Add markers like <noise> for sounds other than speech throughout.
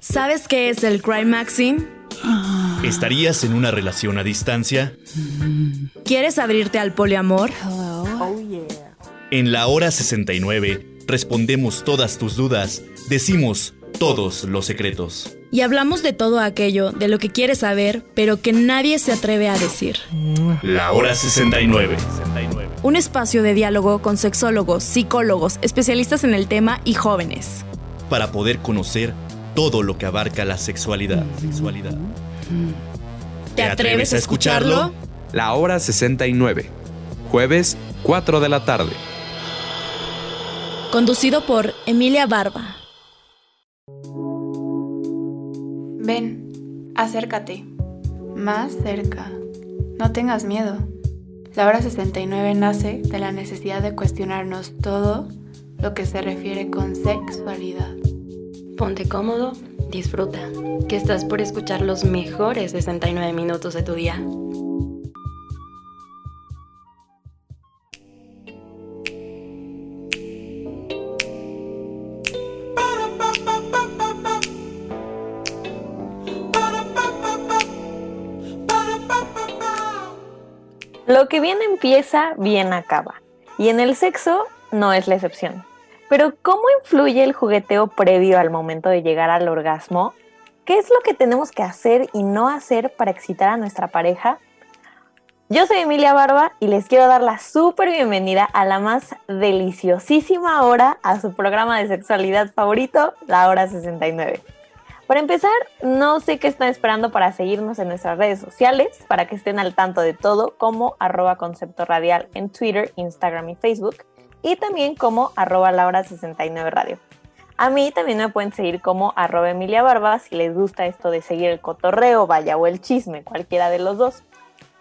¿Sabes qué es el Cry Maxim? ¿Estarías en una relación a distancia? ¿Quieres abrirte al poliamor? En la hora 69 respondemos todas tus dudas, decimos todos los secretos. Y hablamos de todo aquello, de lo que quieres saber, pero que nadie se atreve a decir. La hora 69. Un espacio de diálogo con sexólogos, psicólogos, especialistas en el tema y jóvenes. Para poder conocer todo lo que abarca la sexualidad. sexualidad. ¿Te atreves a escucharlo? La hora 69. Jueves, 4 de la tarde. Conducido por Emilia Barba. Ven, acércate. Más cerca. No tengas miedo. La hora 69 nace de la necesidad de cuestionarnos todo lo que se refiere con sexualidad. Ponte cómodo, disfruta, que estás por escuchar los mejores 69 minutos de tu día. Lo que bien empieza, bien acaba. Y en el sexo no es la excepción. Pero ¿cómo influye el jugueteo previo al momento de llegar al orgasmo? ¿Qué es lo que tenemos que hacer y no hacer para excitar a nuestra pareja? Yo soy Emilia Barba y les quiero dar la súper bienvenida a la más deliciosísima hora a su programa de sexualidad favorito, la hora 69. Para empezar, no sé qué están esperando para seguirnos en nuestras redes sociales, para que estén al tanto de todo, como arroba concepto radial en Twitter, Instagram y Facebook, y también como arroba laura69 radio. A mí también me pueden seguir como arroba Emilia Barba si les gusta esto de seguir el cotorreo, vaya, o el chisme, cualquiera de los dos.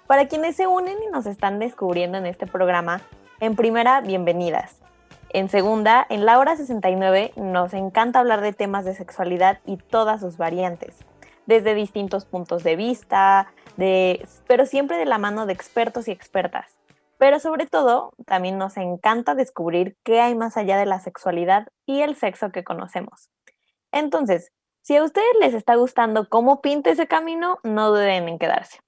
Para quienes se unen y nos están descubriendo en este programa, en primera, bienvenidas. En segunda, en la hora 69 nos encanta hablar de temas de sexualidad y todas sus variantes, desde distintos puntos de vista, de, pero siempre de la mano de expertos y expertas. Pero sobre todo, también nos encanta descubrir qué hay más allá de la sexualidad y el sexo que conocemos. Entonces, si a ustedes les está gustando cómo pinta ese camino, no duden en quedarse.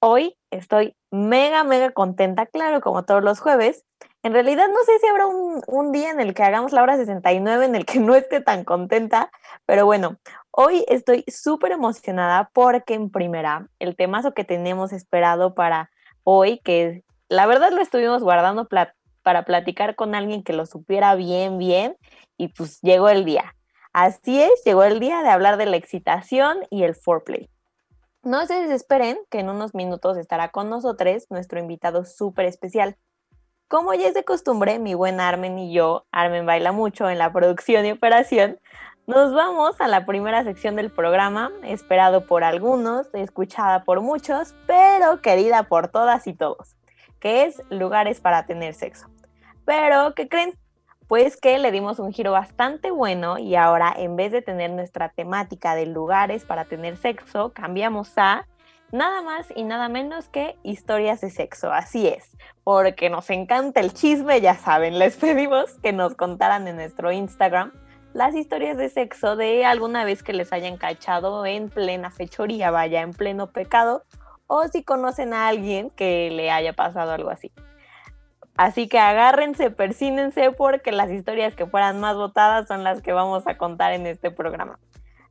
Hoy estoy mega, mega contenta, claro, como todos los jueves, en realidad no sé si habrá un, día en el que hagamos la hora 69 en el que <laughs> no esté tan contenta, pero bueno, hoy estoy súper emocionada porque en primera, el temazo que tenemos esperado para hoy, que la verdad lo estuvimos guardando para platicar con alguien que lo supiera bien, bien, y pues llegó el día. Así es, llegó el día de hablar de la excitación y el foreplay. No se desesperen que en unos minutos estará con nosotros nuestro invitado súper especial. Como ya es de costumbre, mi buen Armen y yo, Armen baila mucho en la producción y operación, nos vamos a la primera sección del programa, esperado por algunos, escuchada por muchos, pero querida por todas y todos, es lugares para tener sexo. Pero, ¿qué creen? Pues que le dimos un giro bastante bueno y ahora en vez de tener nuestra temática de lugares para tener sexo, cambiamos a nada más y nada menos que historias de sexo. Así es, porque nos encanta el chisme, ya saben, les <laughs> pedimos que nos contaran en nuestro Instagram las historias de sexo de alguna vez que les hayan cachado en plena fechoría, vaya, en pleno pecado, o si conocen a alguien que le haya pasado algo así. Así que agárrense, persínense, porque las historias que fueran más votadas son las que vamos a contar en este programa.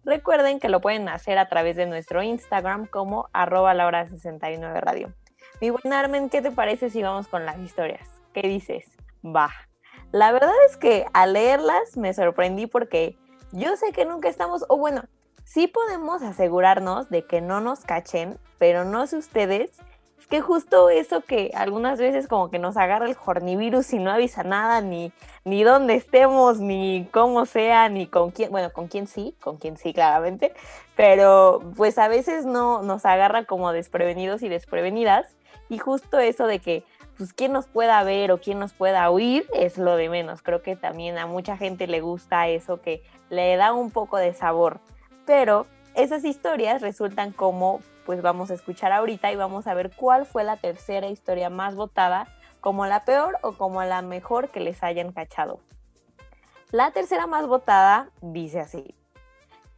Recuerden que lo pueden hacer a través de nuestro Instagram como arroba la hora 69 radio. Mi buen Armen, ¿qué te parece si vamos con las historias? ¿Qué dices? Va. La verdad es que al leerlas me sorprendí porque yo sé que nunca estamos, o bueno, sí podemos asegurarnos de que no nos cachen, pero no sé ustedes que justo eso que algunas veces como que nos agarra el hornivirus y no avisa nada, ni, ni dónde estemos, ni cómo sea, ni con quién, bueno, con quién sí, con quién sí, claramente, pero pues a veces no nos agarra como desprevenidos y desprevenidas, y justo eso de que pues quién nos pueda ver o quién nos pueda oír es lo de menos. Creo que también a mucha gente le gusta eso que le da un poco de sabor. Pero esas historias resultan como pues vamos a escuchar ahorita y vamos a ver cuál fue la tercera historia más votada, como la peor o como la mejor que les hayan cachado. La tercera más votada dice así.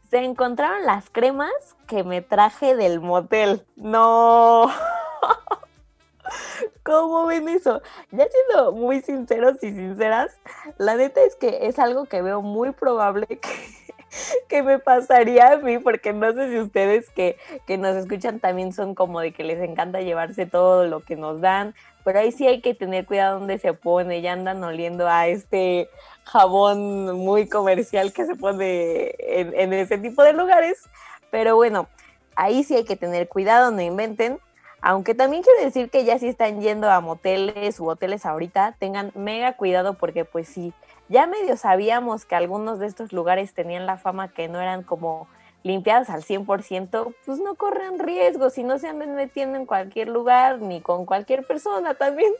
se encontraron las cremas que me traje del motel. No. <laughs> ¿Cómo ven eso? Ya siendo muy sinceros y sinceras, la neta es que es algo que veo muy probable que, <laughs> que me pasaría a mí, porque no sé si ustedes que, que nos escuchan también son como de que les encanta llevarse todo lo que nos dan, pero ahí sí hay que tener cuidado donde se pone, ya andan oliendo a este jabón muy comercial que se pone en, en ese tipo de lugares, pero bueno, ahí sí hay que tener cuidado, no inventen, aunque también quiero decir que ya si están yendo a moteles u hoteles ahorita, tengan mega cuidado porque pues sí, ya medio sabíamos que algunos de estos lugares tenían la fama que no eran como limpiados al 100%, pues no corren riesgo si no se anden metiendo en cualquier lugar ni con cualquier persona también.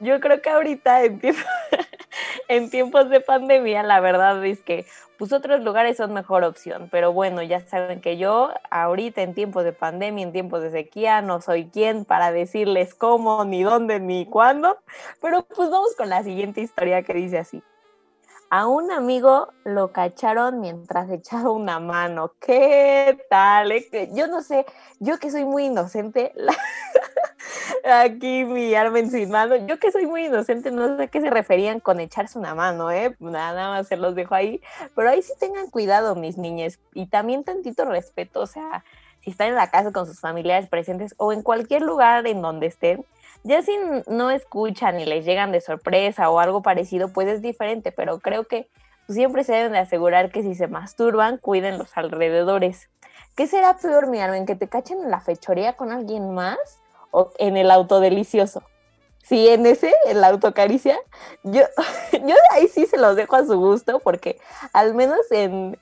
Yo creo que ahorita en, <laughs> en tiempos de pandemia la verdad es que pues otros lugares son mejor opción. Pero bueno, ya saben que yo ahorita en tiempos de pandemia, en tiempos de sequía, no soy quien para decirles cómo, ni dónde, ni cuándo. Pero pues vamos con la siguiente historia que dice así. A un amigo lo cacharon mientras echaba una mano. ¿Qué tal? Eh? Yo no sé, yo que soy muy inocente, <laughs> aquí mi arma mano, yo que soy muy inocente, no sé a qué se referían con echarse una mano, ¿eh? Nada más se los dejo ahí. Pero ahí sí tengan cuidado, mis niñas, y también tantito respeto, o sea, si están en la casa con sus familiares presentes o en cualquier lugar en donde estén, ya si no escuchan y les llegan de sorpresa o algo parecido, pues es diferente, pero creo que siempre se deben de asegurar que si se masturban, cuiden los alrededores. ¿Qué será peor, mi en que te cachen en la fechoría con alguien más o en el auto delicioso? Si en ese, en la autocaricia, yo, <laughs> yo ahí sí se los dejo a su gusto, porque al menos en,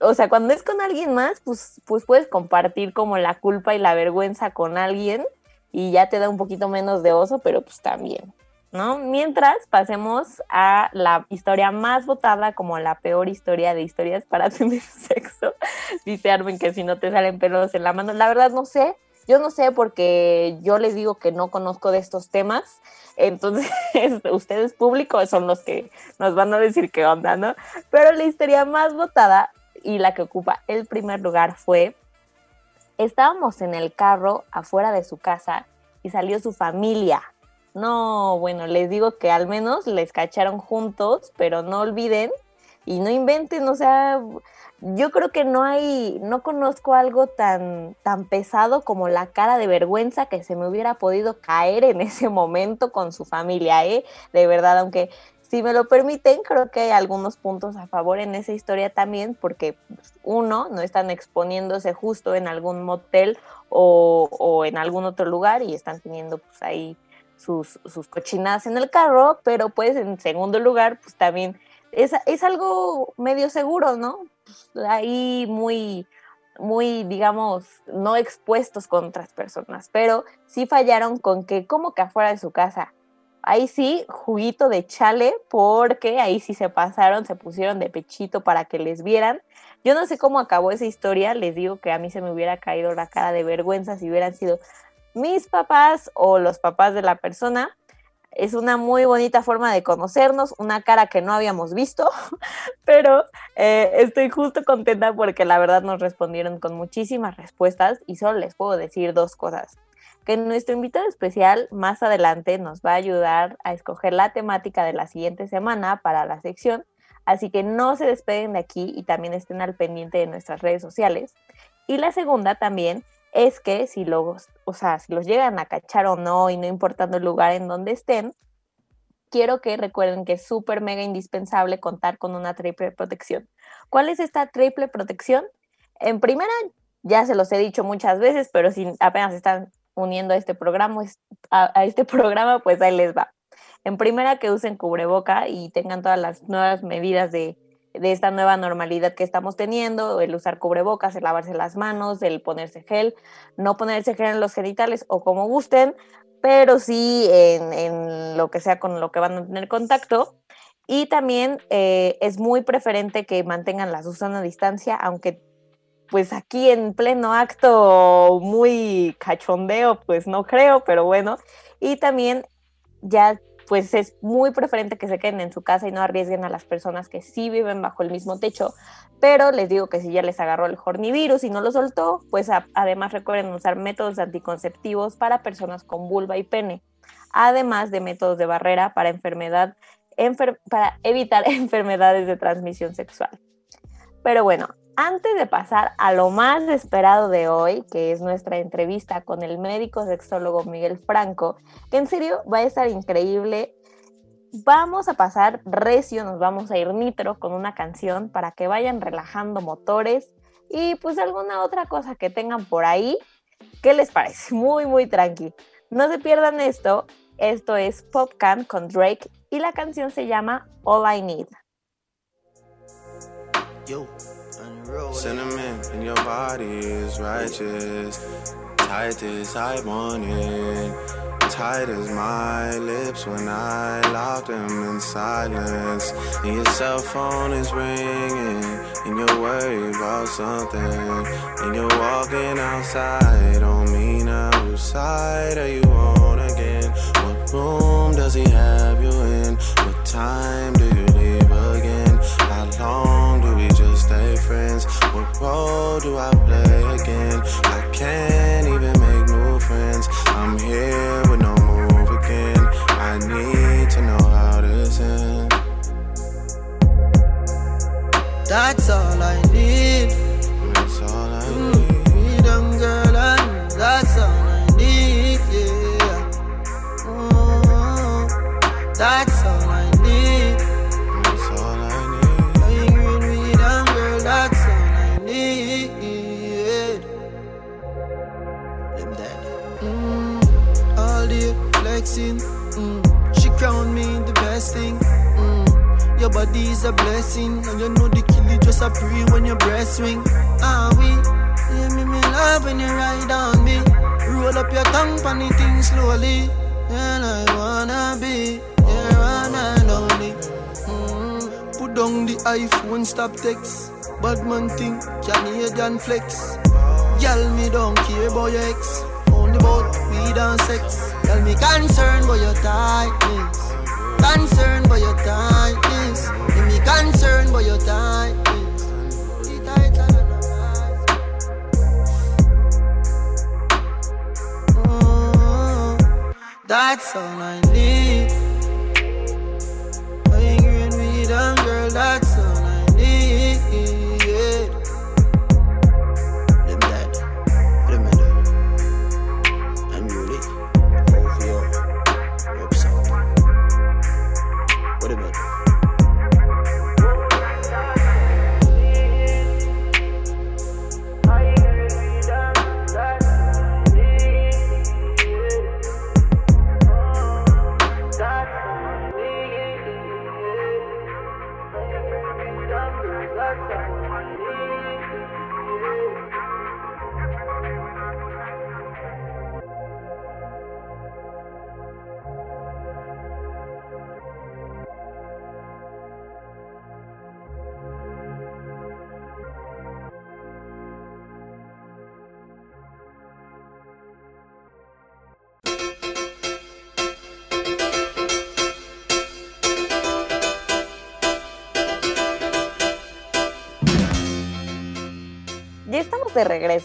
o sea, cuando es con alguien más, pues, pues puedes compartir como la culpa y la vergüenza con alguien y ya te da un poquito menos de oso, pero pues también, ¿no? Mientras pasemos a la historia más votada como la peor historia de historias para <laughs> tener sexo. Dice Armin que si no te salen pelos en la mano, la verdad no sé, yo no sé porque yo les digo que no conozco de estos temas, entonces <laughs> ustedes públicos son los que nos van a decir qué onda, ¿no? Pero la historia más votada y la que ocupa el primer lugar fue Estábamos en el carro afuera de su casa y salió su familia. No, bueno, les digo que al menos les cacharon juntos, pero no olviden y no inventen, o sea, yo creo que no hay, no conozco algo tan, tan pesado como la cara de vergüenza que se me hubiera podido caer en <laughs> ese momento con su familia, ¿eh? De verdad, aunque si me lo permiten, creo que hay algunos puntos a favor en esa historia también, porque pues, uno, no están exponiéndose justo en algún motel o, en algún otro lugar y están teniendo pues ahí sus, sus cochinadas en el carro, pero pues en segundo lugar, pues también es, es algo medio seguro, ¿no? Pues, ahí muy, muy, digamos, no expuestos con otras personas, pero sí fallaron con que como que afuera de su casa ahí sí, juguito de chale, porque ahí sí se pasaron, se pusieron de pechito para que les vieran. Yo no sé cómo acabó esa historia, les digo que a mí se me hubiera caído la cara de vergüenza si hubieran sido mis papás o los papás de la persona. Es una muy bonita forma de conocernos, una cara que no habíamos visto, <laughs> pero eh, estoy justo contenta porque la verdad nos respondieron con muchísimas respuestas y solo les puedo decir dos cosas que nuestro invitado especial más adelante nos va a ayudar a escoger la temática de la siguiente semana para la sección, así que no se despeguen de aquí y también estén al pendiente de nuestras redes sociales. Y la segunda también es que si los, o sea, si los llegan a cachar o no y no importando el lugar en donde estén, quiero que recuerden que es súper mega indispensable contar con una triple protección. ¿Cuál es esta triple protección? En primera, ya se los he dicho muchas veces, pero si apenas están uniendo a este programa, a, este <laughs> programa, pues ahí les va. En primera, que usen cubreboca y tengan todas las nuevas medidas de, de esta nueva normalidad que estamos teniendo, el usar cubrebocas, el lavarse las manos, el ponerse gel, no ponerse gel en los genitales o como gusten, pero sí en, en lo que sea con lo que van a tener contacto. Y también eh, es muy preferente que mantengan la Susana distancia, aunque pues aquí en pleno acto muy cachondeo, pues no creo, pero bueno. Y también ya pues es muy preferente que se queden en su casa y no arriesguen a las personas que sí viven bajo el mismo techo. Pero les digo que si ya les agarró el hornivirus y no lo soltó, pues además recuerden usar métodos anticonceptivos para personas con vulva y pene, además de métodos de barrera para enfermedad para evitar <laughs> enfermedades de transmisión sexual. Pero bueno, antes de pasar a lo más esperado de hoy, que es nuestra entrevista con el médico sexólogo Miguel Franco, que en serio va a estar increíble, vamos a pasar recio, nos vamos a ir nitro con una canción para que vayan relajando motores y pues alguna otra cosa que tengan por ahí. ¿Qué les parece? <laughs> Muy, muy tranqui. No se pierdan esto. Esto es Popcan con Drake y la canción se llama All I Need. Yo, Cinnamon in your body is righteous. Tight as I want it. Tight as my lips when I lock them in silence. And your cell phone is ringing. And you're worried about something. And you're walking outside on me now. Whose side are you on again? What room does he have you in? What time do you leave again? How long friends? What role do I play again? I can't even make new friends. I'm here with no move again. I need to know how this ends. That's all I need. That's all I mm, need. Freedom, girl, and that's all I need. Yeah. Oh, that's body is a blessing, and you know the killie just a pre when your breast swing. Ah we, yeah me me love when you ride on me. Roll up your tongue, funny thing slowly, and I wanna be your one and only. Mm. Put down the iPhone, stop text. Bad man think Canadian flex. Girl, me don't care about your ex. Only about weed and sex. Tell me concerned about your tightness. Concerned about your tightness. Give me concerned about your tightness. Oh, that's all I need.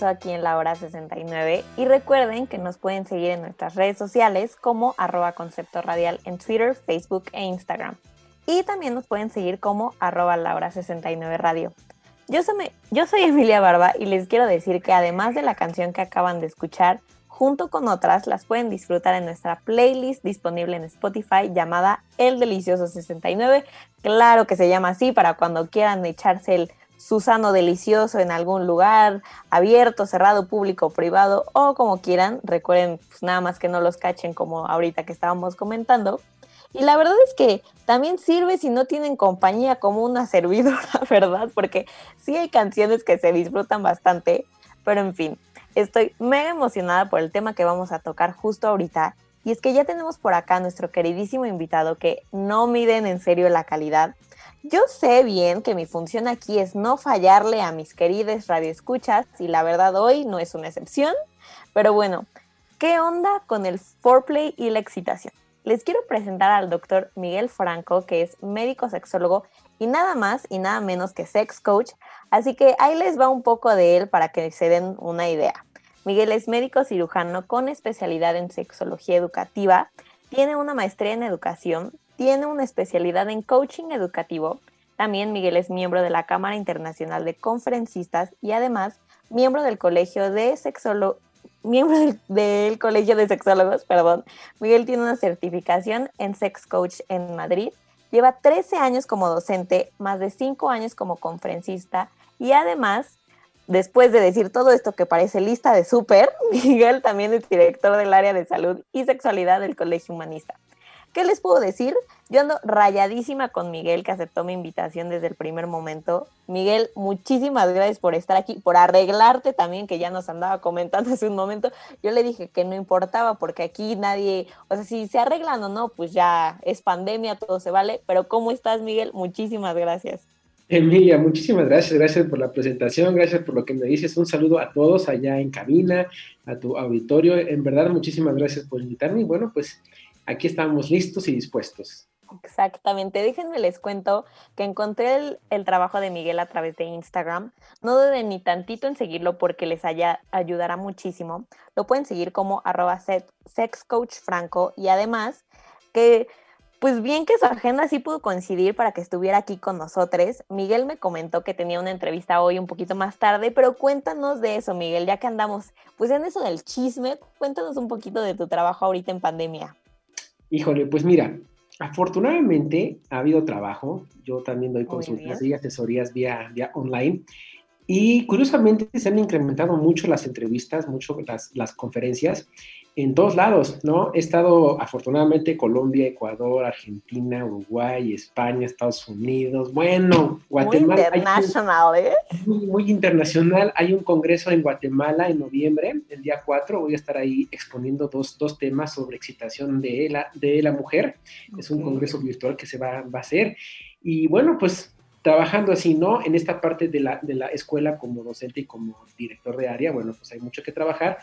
Aquí en la hora 69 y recuerden que nos pueden seguir en nuestras redes sociales como arroba radial en Twitter, Facebook e Instagram. Y también nos pueden seguir como arroba la hora 69 radio. Yo soy, yo soy Emilia Barba y les quiero decir que además de la canción que acaban de escuchar, junto con otras las pueden disfrutar en nuestra playlist disponible en Spotify llamada El Delicioso 69. Claro que se llama así para cuando quieran echarse el Susano delicioso en algún lugar, abierto, cerrado, público, privado o como quieran. Recuerden pues, nada más que no los cachen como ahorita que estábamos comentando. Y la verdad es que también sirve si no tienen compañía como una <laughs> servidora, ¿verdad? Porque sí hay canciones que se disfrutan bastante, pero en fin, estoy mega emocionada por el tema que vamos a tocar justo ahorita. Y es que ya tenemos por acá nuestro queridísimo invitado que no miden en serio la calidad, yo sé bien que mi función aquí es no fallarle a mis queridas radioescuchas y la verdad hoy no es una excepción, pero bueno, ¿qué onda con el foreplay y la excitación? les quiero presentar al doctor Miguel Franco, que es médico sexólogo y nada más y nada menos que sex coach. Así que ahí les va un poco de él para que se den una idea. Miguel es médico cirujano con especialidad en sexología educativa, tiene una maestría en educación, tiene una especialidad en coaching educativo. También Miguel es miembro de la Cámara Internacional de Conferencistas y además miembro del Colegio de Sexólogos miembro del, Colegio de Sexólogos, perdón. Miguel tiene una certificación en Sex Coach en Madrid. Lleva 13 años como docente, más de 5 años como conferencista y además, después de decir todo esto que parece lista de súper, <laughs> Miguel también es director del área de salud y sexualidad del Colegio Humanista. ¿Qué les puedo decir? Yo ando rayadísima con Miguel, que aceptó mi invitación desde el primer momento. Miguel, muchísimas gracias por estar aquí, por arreglarte también, que ya nos andaba comentando hace un momento. Yo le dije que no importaba, porque aquí nadie, o sea, si se arreglan o no, pues ya es pandemia, todo se vale. Pero ¿cómo estás, Miguel? Muchísimas gracias. Emilia, muchísimas gracias, gracias por la presentación, gracias por lo que me dices. Un saludo a todos allá en cabina, a tu auditorio. En verdad, muchísimas gracias por invitarme. Y bueno, pues aquí estamos listos y dispuestos. Exactamente. Déjenme les cuento que encontré el, trabajo de Miguel a través de Instagram. No duden ni tantito en seguirlo porque les haya, ayudará muchísimo. Lo pueden seguir como arroba sexcoachfranco y además que pues bien que su agenda sí pudo coincidir para que estuviera aquí con nosotros. Miguel me comentó que tenía una entrevista hoy un poquito más tarde, pero cuéntanos de eso, Miguel, ya que andamos pues en eso del chisme, cuéntanos un poquito de tu trabajo ahorita en pandemia. Híjole, pues mira, afortunadamente ha habido trabajo. Yo también doy consultas y asesorías vía, vía online. Y curiosamente se han incrementado mucho las entrevistas, mucho las, las conferencias en todos lados, ¿no? He estado afortunadamente Colombia, Ecuador, Argentina, Uruguay, España, Estados Unidos, bueno, Guatemala. Muy internacional, ¿eh? Muy, internacional. Hay un congreso en Guatemala en noviembre, el día 4. Voy a estar ahí exponiendo dos, dos temas sobre excitación de la, de la mujer. Es un congreso virtual que se va, va a hacer. Y bueno, pues trabajando así, ¿no? En esta parte de la, de la escuela como docente y como director de área, bueno, pues hay mucho que trabajar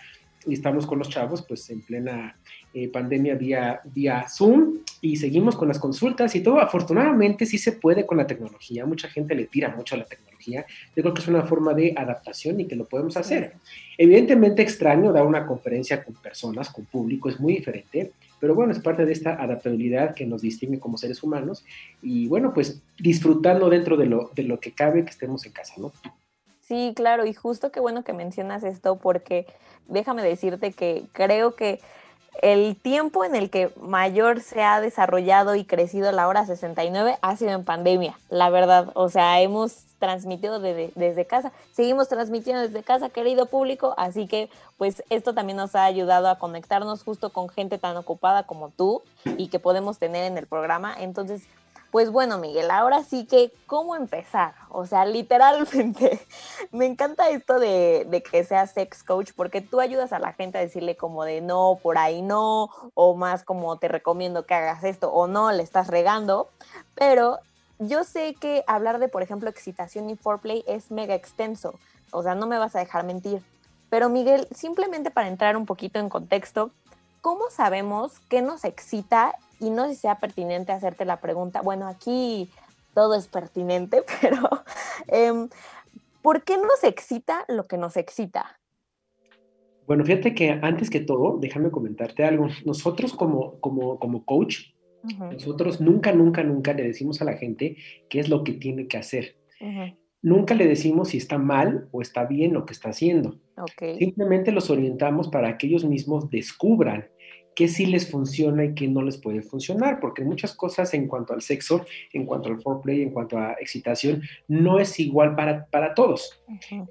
y estamos con los chavos pues en plena eh, pandemia vía, vía Zoom y seguimos con las consultas y todo. Afortunadamente sí se puede con la tecnología, mucha gente le tira mucho a la tecnología. Yo creo que es una forma de adaptación y que lo podemos hacer. Evidentemente extraño dar una conferencia con personas, con público, es muy diferente, pero bueno, es parte de esta adaptabilidad que nos distingue como seres humanos y bueno, pues disfrutando dentro de lo, de lo que cabe que estemos en casa, ¿no? Sí, claro, y justo qué bueno que mencionas esto porque déjame decirte que creo que el tiempo en el que mayor se ha desarrollado y crecido la hora 69 ha sido en pandemia, la verdad. O sea, hemos transmitido desde casa, seguimos transmitiendo desde casa, querido público, así que pues esto también nos ha ayudado a conectarnos justo con gente tan ocupada como tú y que podemos tener en el programa. Entonces, pues bueno, Miguel, ahora sí que, ¿cómo empezar? O sea, literalmente, <laughs> me encanta esto de, que seas sex coach porque tú ayudas a la gente a decirle como de no, por ahí no, o más como te recomiendo que hagas esto, o no, le estás regando, pero yo sé que hablar de, por ejemplo, excitación y foreplay es mega extenso, o sea, no me vas a dejar mentir. Pero Miguel, simplemente para entrar un poquito en contexto, ¿cómo sabemos qué nos excita y no sé si sea pertinente hacerte la pregunta, bueno, aquí todo es pertinente, <laughs> pero em, ¿por qué nos excita lo que nos excita? Bueno, fíjate que antes que todo, déjame comentarte algo. Nosotros como, como, como coach, nosotros nunca, nunca, nunca le decimos a la gente qué es lo que tiene que hacer. Nunca le decimos si está mal o está bien lo que está haciendo. Simplemente los orientamos para que ellos mismos descubran qué sí les funciona y qué no les puede funcionar, porque muchas cosas en cuanto al sexo, en cuanto al foreplay, en cuanto a excitación, no es igual para, para todos.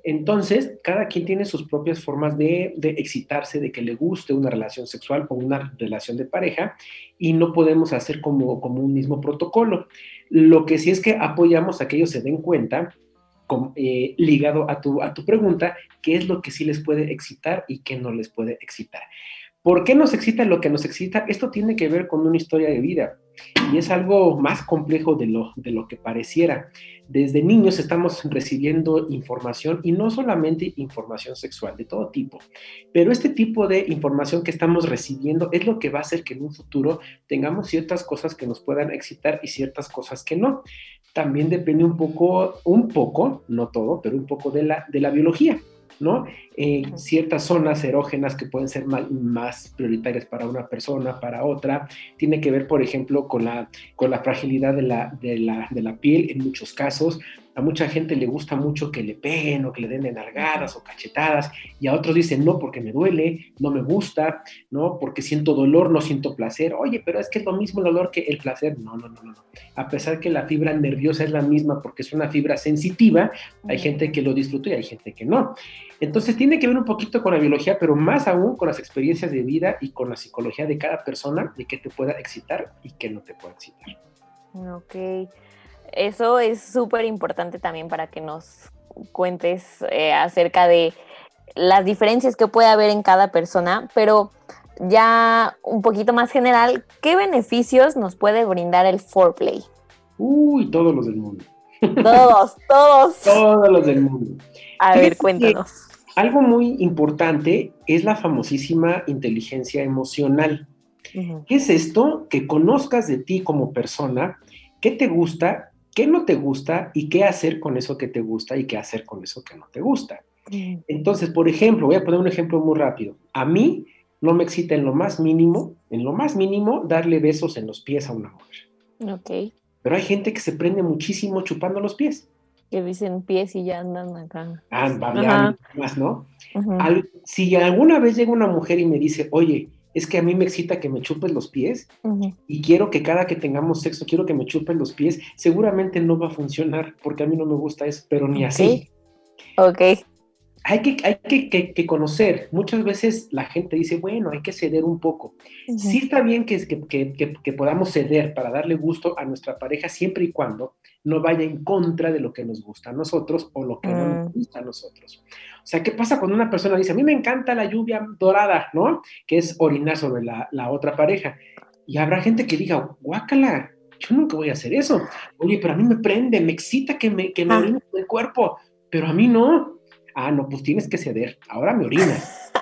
Entonces, cada quien tiene sus propias formas de, de, excitarse, de que le guste una relación sexual o una relación de pareja, y no podemos hacer como, como un mismo protocolo. Lo que sí es que apoyamos a que ellos se den cuenta eh, ligado a tu, a tu pregunta, qué es lo que sí les puede excitar y qué no les puede excitar. ¿Por qué nos excita lo que nos excita? Esto tiene que ver con una historia de vida. Y es algo más complejo de lo, de lo que pareciera. Desde niños estamos recibiendo información y no solamente información sexual, de todo tipo, pero este tipo de información que estamos recibiendo es lo que va a hacer que en un futuro tengamos ciertas cosas que nos puedan excitar y ciertas cosas que no. También depende un poco, un poco, no todo, pero un poco de la, de la biología. ¿no? Eh, ciertas zonas erógenas que pueden ser más, prioritarias para una persona, para otra. Tiene que ver, por ejemplo, con la, con la fragilidad de la, de la, de la piel en muchos casos a mucha gente le gusta mucho que le peguen o que le den enalgadas o cachetadas, y a otros dicen, no, porque me duele, no me gusta, no, porque siento dolor, no siento placer. Oye, pero es que es lo mismo el dolor que el placer. No, no, no, no. A pesar que la fibra nerviosa es la misma porque es una fibra sensitiva, hay gente que lo disfruta y hay gente que no. Entonces tiene que ver un poquito con la biología, pero más aún con las experiencias de vida y con la psicología de cada persona, de qué te pueda excitar y qué no te pueda excitar. Ok. Eso es súper importante también para que nos cuentes eh, acerca de las diferencias que puede haber en cada persona, pero ya un poquito más general, ¿qué beneficios nos puede brindar el foreplay? Uy, todos los del mundo. Todos, todos. <laughs> todos los del mundo. A ver, cuéntanos. Algo muy importante es la famosísima inteligencia emocional. ¿Qué es esto? Que conozcas de ti como persona, qué te gusta, qué no te gusta y qué hacer con eso que te gusta y qué hacer con eso que no te gusta. Entonces, por ejemplo, voy a poner un ejemplo muy rápido. A mí no me excita en lo más mínimo, en lo más mínimo, darle besos en los pies a una mujer. Ok. Pero hay gente que se prende muchísimo chupando los pies. Que dicen pies y ya andan acá. Ah, más, ¿no? si alguna vez llega una mujer y me dice, oye, es que a mí me excita que me chupes los pies y quiero que cada que tengamos sexo, quiero que me chupen los pies, seguramente no va a funcionar porque a mí no me gusta eso, pero ni así. Ok. Hay que, hay que, que, conocer. Muchas veces la gente dice, bueno, hay que ceder un poco. Sí está bien que, que, podamos ceder para darle gusto a nuestra pareja siempre y cuando no vaya en contra de lo que nos gusta a nosotros o lo que no nos mm. gusta a nosotros. O sea, ¿qué pasa cuando una persona dice, a mí me encanta la lluvia dorada, ¿no? Que es orinar sobre la, otra pareja. Y habrá gente que diga, guácala, yo nunca voy a hacer eso. Oye, pero a mí me prende, me excita que me, que me ah. el cuerpo, pero a mí no. Ah, no, pues tienes que ceder. Ahora me orinas. <laughs>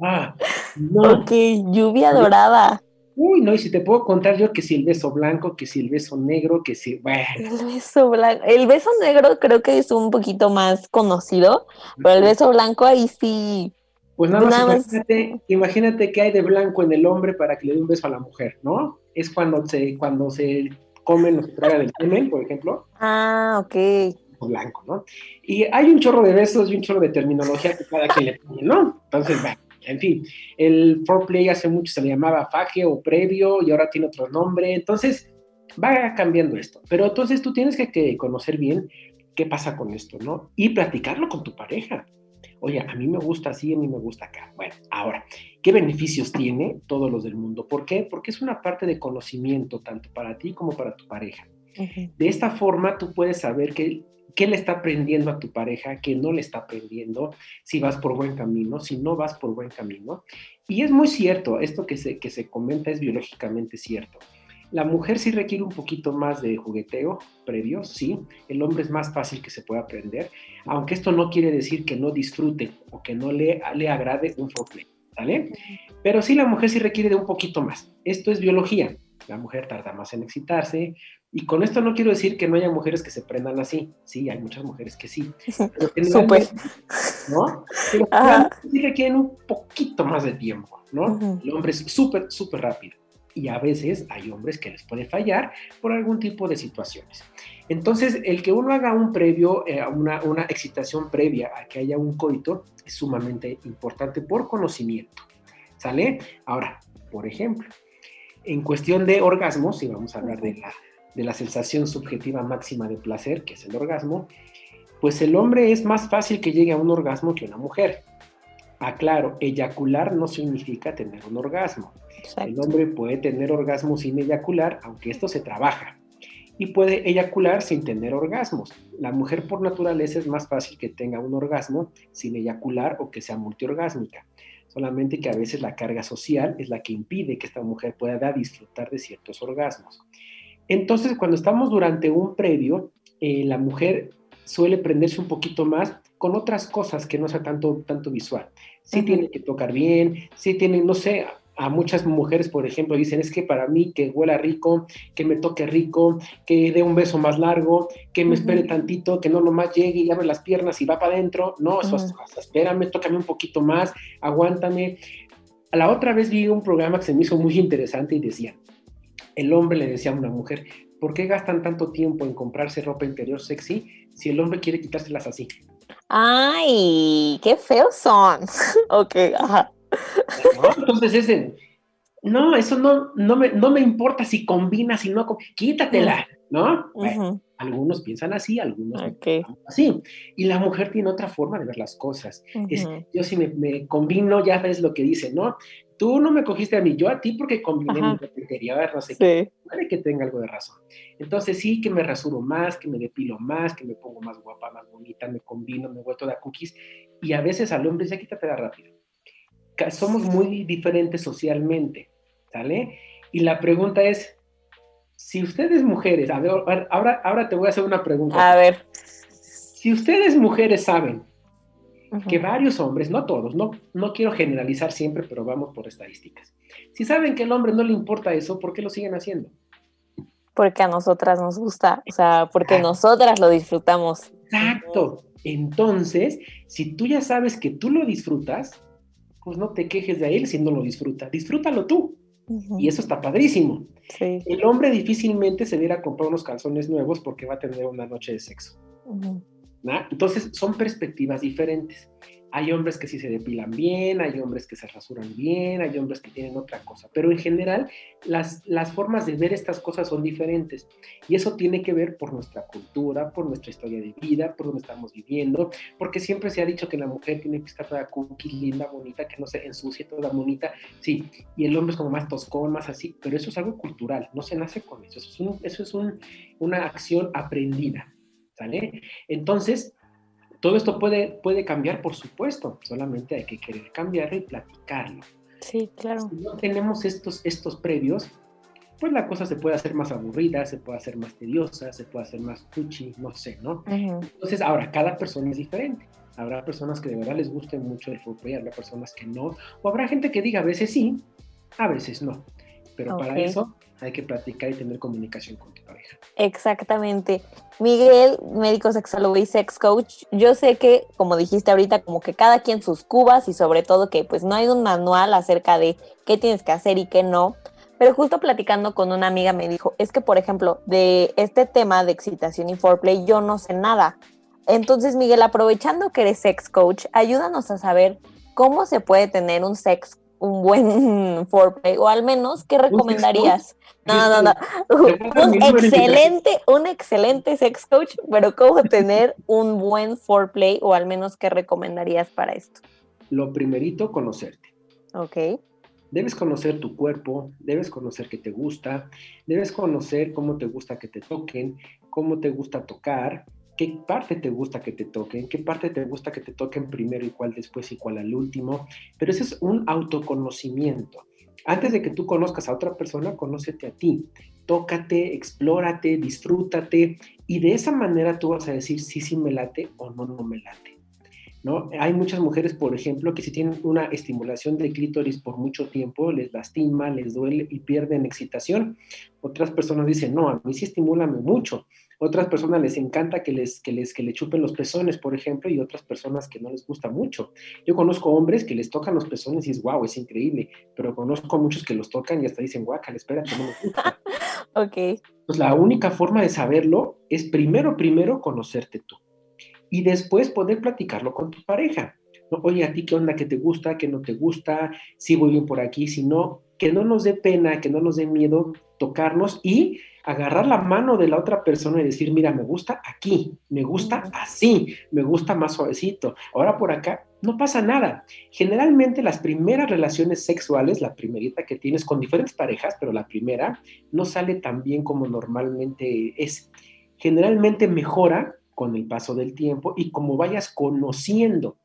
Ah, no. Ok, lluvia dorada. Uy, no, y si te puedo contar yo que si el beso blanco, que si el beso negro, que si, bueno. El beso blanco, el beso negro creo que es un poquito más conocido, pero el beso blanco ahí sí. Pues nada, más, Imagínate, que hay de blanco en el hombre para que le dé un beso a la mujer, ¿no? Es cuando se, cuando se comen o se traga del semen, por ejemplo. Ah, ok. Blanco, ¿no? Y hay un chorro de besos y un chorro de terminología que cada quien le pone, ¿no? Entonces, bueno en fin, el foreplay hace mucho se le llamaba faje o previo y ahora tiene otro nombre, entonces va cambiando esto. Pero entonces tú tienes que, conocer bien qué pasa con esto, ¿no? Y platicarlo con tu pareja. Oye, a mí me gusta así, a mí me gusta acá. Bueno, ahora, ¿qué beneficios tiene todos los del mundo? ¿Por qué? Porque es una parte de conocimiento tanto para ti como para tu pareja. De esta forma tú puedes saber que qué le está aprendiendo a tu pareja, qué no le está aprendiendo, si vas por buen camino, si no vas por buen camino. Y es muy cierto, esto que se, que se comenta es biológicamente cierto. La mujer sí requiere un poquito más de jugueteo previo, sí. El hombre es más fácil que se pueda aprender, aunque esto no quiere decir que no disfrute o que no le, le agrade un foreplay, ¿vale? Pero sí la mujer sí requiere de un poquito más. Esto es biología. La mujer tarda más en excitarse, y con esto no quiero decir que no haya mujeres que se prendan así. Sí, hay muchas mujeres que sí. Súper. ¿No? Pero <laughs> sí requieren un poquito más de tiempo, ¿no? El hombre es súper, súper rápido. Y a veces hay hombres que les puede fallar por algún tipo de situaciones. Entonces, el que uno haga un previo, eh, una, una excitación previa a que haya un coito, es sumamente importante por conocimiento. ¿Sale? Ahora, por ejemplo, en cuestión de orgasmos, si vamos a hablar de la de la sensación subjetiva máxima de placer, que es el orgasmo, pues el hombre es más fácil que llegue a un orgasmo que una mujer. Aclaro, eyacular no significa tener un orgasmo. El hombre puede tener orgasmo sin eyacular, aunque esto se trabaja. Y puede eyacular sin tener orgasmos. La mujer por naturaleza es más fácil que tenga un orgasmo sin eyacular o que sea multiorgásmica. Solamente que a veces la carga social es la que impide que esta mujer pueda disfrutar de ciertos orgasmos. Entonces, cuando estamos durante un previo, eh, la mujer suele prenderse un poquito más con otras cosas que no sea tanto, tanto visual. Sí tiene que tocar bien, sí tiene, no sé, a muchas mujeres, por ejemplo, dicen, es que para mí que huela rico, que me toque rico, que dé un beso más largo, que me espere tantito, que no nomás llegue y abre las piernas y va para adentro. No, eso espérame, tócame un poquito más, aguántame. A la otra vez vi un programa que se me hizo muy interesante y decía, el hombre le decía a una mujer, ¿por qué gastan tanto tiempo en comprarse ropa interior sexy si el hombre quiere quitárselas así? Ay, qué feos son. <laughs> ok, ajá. <laughs> Entonces ese, no, eso no, no, me, no me importa si combina, si no, quítatela, ¿no? algunos piensan así, algunos así. Y la mujer tiene otra forma de ver las cosas. es, yo si me, me, combino, ya ves lo que dice, ¿no? Tú no me cogiste a mí, yo a ti porque combiné mi interior, no sé qué. Puede que tenga algo de razón. Entonces sí que me rasuro más, que me depilo más, que me pongo más guapa, más bonita, me combino, me voy toda cookies. Y a veces al hombre ya quítate rápido somos muy diferentes socialmente, ¿sale? Y la pregunta es, si ustedes mujeres, a ver, ahora, ahora te voy a hacer una pregunta. A ver. Si ustedes mujeres saben que varios hombres, no todos, no, no quiero generalizar siempre, pero vamos por estadísticas. Si saben que al hombre no le importa eso, ¿por qué lo siguen haciendo? Porque a nosotras nos gusta, o sea, porque nosotras lo disfrutamos. Exacto. Entonces, si tú ya sabes que tú lo disfrutas, pues no te quejes de él si no lo disfruta, disfrútalo tú. Y eso está padrísimo. El hombre difícilmente se viera a comprar unos calzones nuevos porque va a tener una noche de sexo. Entonces son perspectivas diferentes. Hay hombres que sí se depilan bien, hay hombres que se rasuran bien, hay hombres que tienen otra cosa, pero en general las, las formas de ver estas cosas son diferentes y eso tiene que ver por nuestra cultura, por nuestra historia de vida, por donde estamos viviendo, porque siempre se ha dicho que la mujer tiene que estar toda cookie, linda, bonita, que no se ensucie, toda bonita, sí, y el hombre es como más toscón, más así, pero eso es algo cultural, no se nace con eso, eso es, eso es un, una acción aprendida, ¿sale? Entonces, todo esto puede, puede cambiar, por supuesto, solamente hay que querer cambiarlo y platicarlo. Sí, claro. Si no tenemos estos, estos previos, pues la cosa se puede hacer más aburrida, se puede hacer más tediosa, se puede hacer más fuchi, no sé, ¿no? Entonces, ahora, cada persona es diferente. Habrá personas que de verdad les guste mucho el fútbol, habrá personas que no, o habrá gente que diga a veces sí, a veces no. Pero para eso hay que platicar y tener comunicación con tu pareja. Exactamente. Miguel, médico sexólogo y sex coach, yo sé que, como dijiste ahorita, como que cada quien sus cubas y sobre todo que pues no hay un manual acerca de qué tienes que hacer y qué no. Pero justo platicando con una amiga me dijo, es que por ejemplo, de este tema de excitación y foreplay yo no sé nada. Entonces, Miguel, aprovechando que eres sex coach, ayúdanos a saber cómo se puede tener un sex un buen <laughs> foreplay, o al menos, ¿qué recomendarías? No, no, no. Un excelente, un excelente sex coach, pero ¿cómo tener un buen foreplay o al menos qué recomendarías para esto? Lo primerito, conocerte. Ok. Debes conocer tu cuerpo, debes conocer qué te gusta, debes conocer cómo te gusta que te toquen, cómo te gusta tocar, qué parte te gusta que te toquen, qué parte te gusta que te toquen primero y cuál después y cuál al último. Pero ese es un autoconocimiento. Antes de que tú conozcas a otra persona, conócete a ti. Tócate, explórate, disfrútate y de esa manera tú vas a decir sí, sí me late o no, no me late. ¿No? Hay muchas mujeres, por ejemplo, que si tienen una estimulación de clítoris por mucho tiempo, les lastima, les duele y pierden excitación. Otras personas dicen, no, a mí sí estimúlame mucho. Otras personas les encanta que les, que les que le chupen los pezones, por ejemplo, y otras personas que no les gusta mucho. Yo conozco hombres que les tocan los pezones y es wow, es increíble, pero conozco muchos que los tocan y hasta dicen, guacal, espérate, no me gusta. <laughs> ok. Pues la única forma de saberlo es primero, primero conocerte tú y después poder platicarlo con tu pareja. Oye, a ti qué onda, qué te gusta, qué no te gusta, si voy bien por aquí, si no, que no nos dé pena, que no nos dé miedo tocarnos y agarrar la mano de la otra persona y decir, mira, me gusta aquí, me gusta así, me gusta más suavecito, ahora por acá, no pasa nada. Generalmente las primeras relaciones sexuales, la primerita que tienes con diferentes parejas, pero la primera no sale tan bien como normalmente es. Generalmente mejora con el paso del tiempo y como vayas conociendo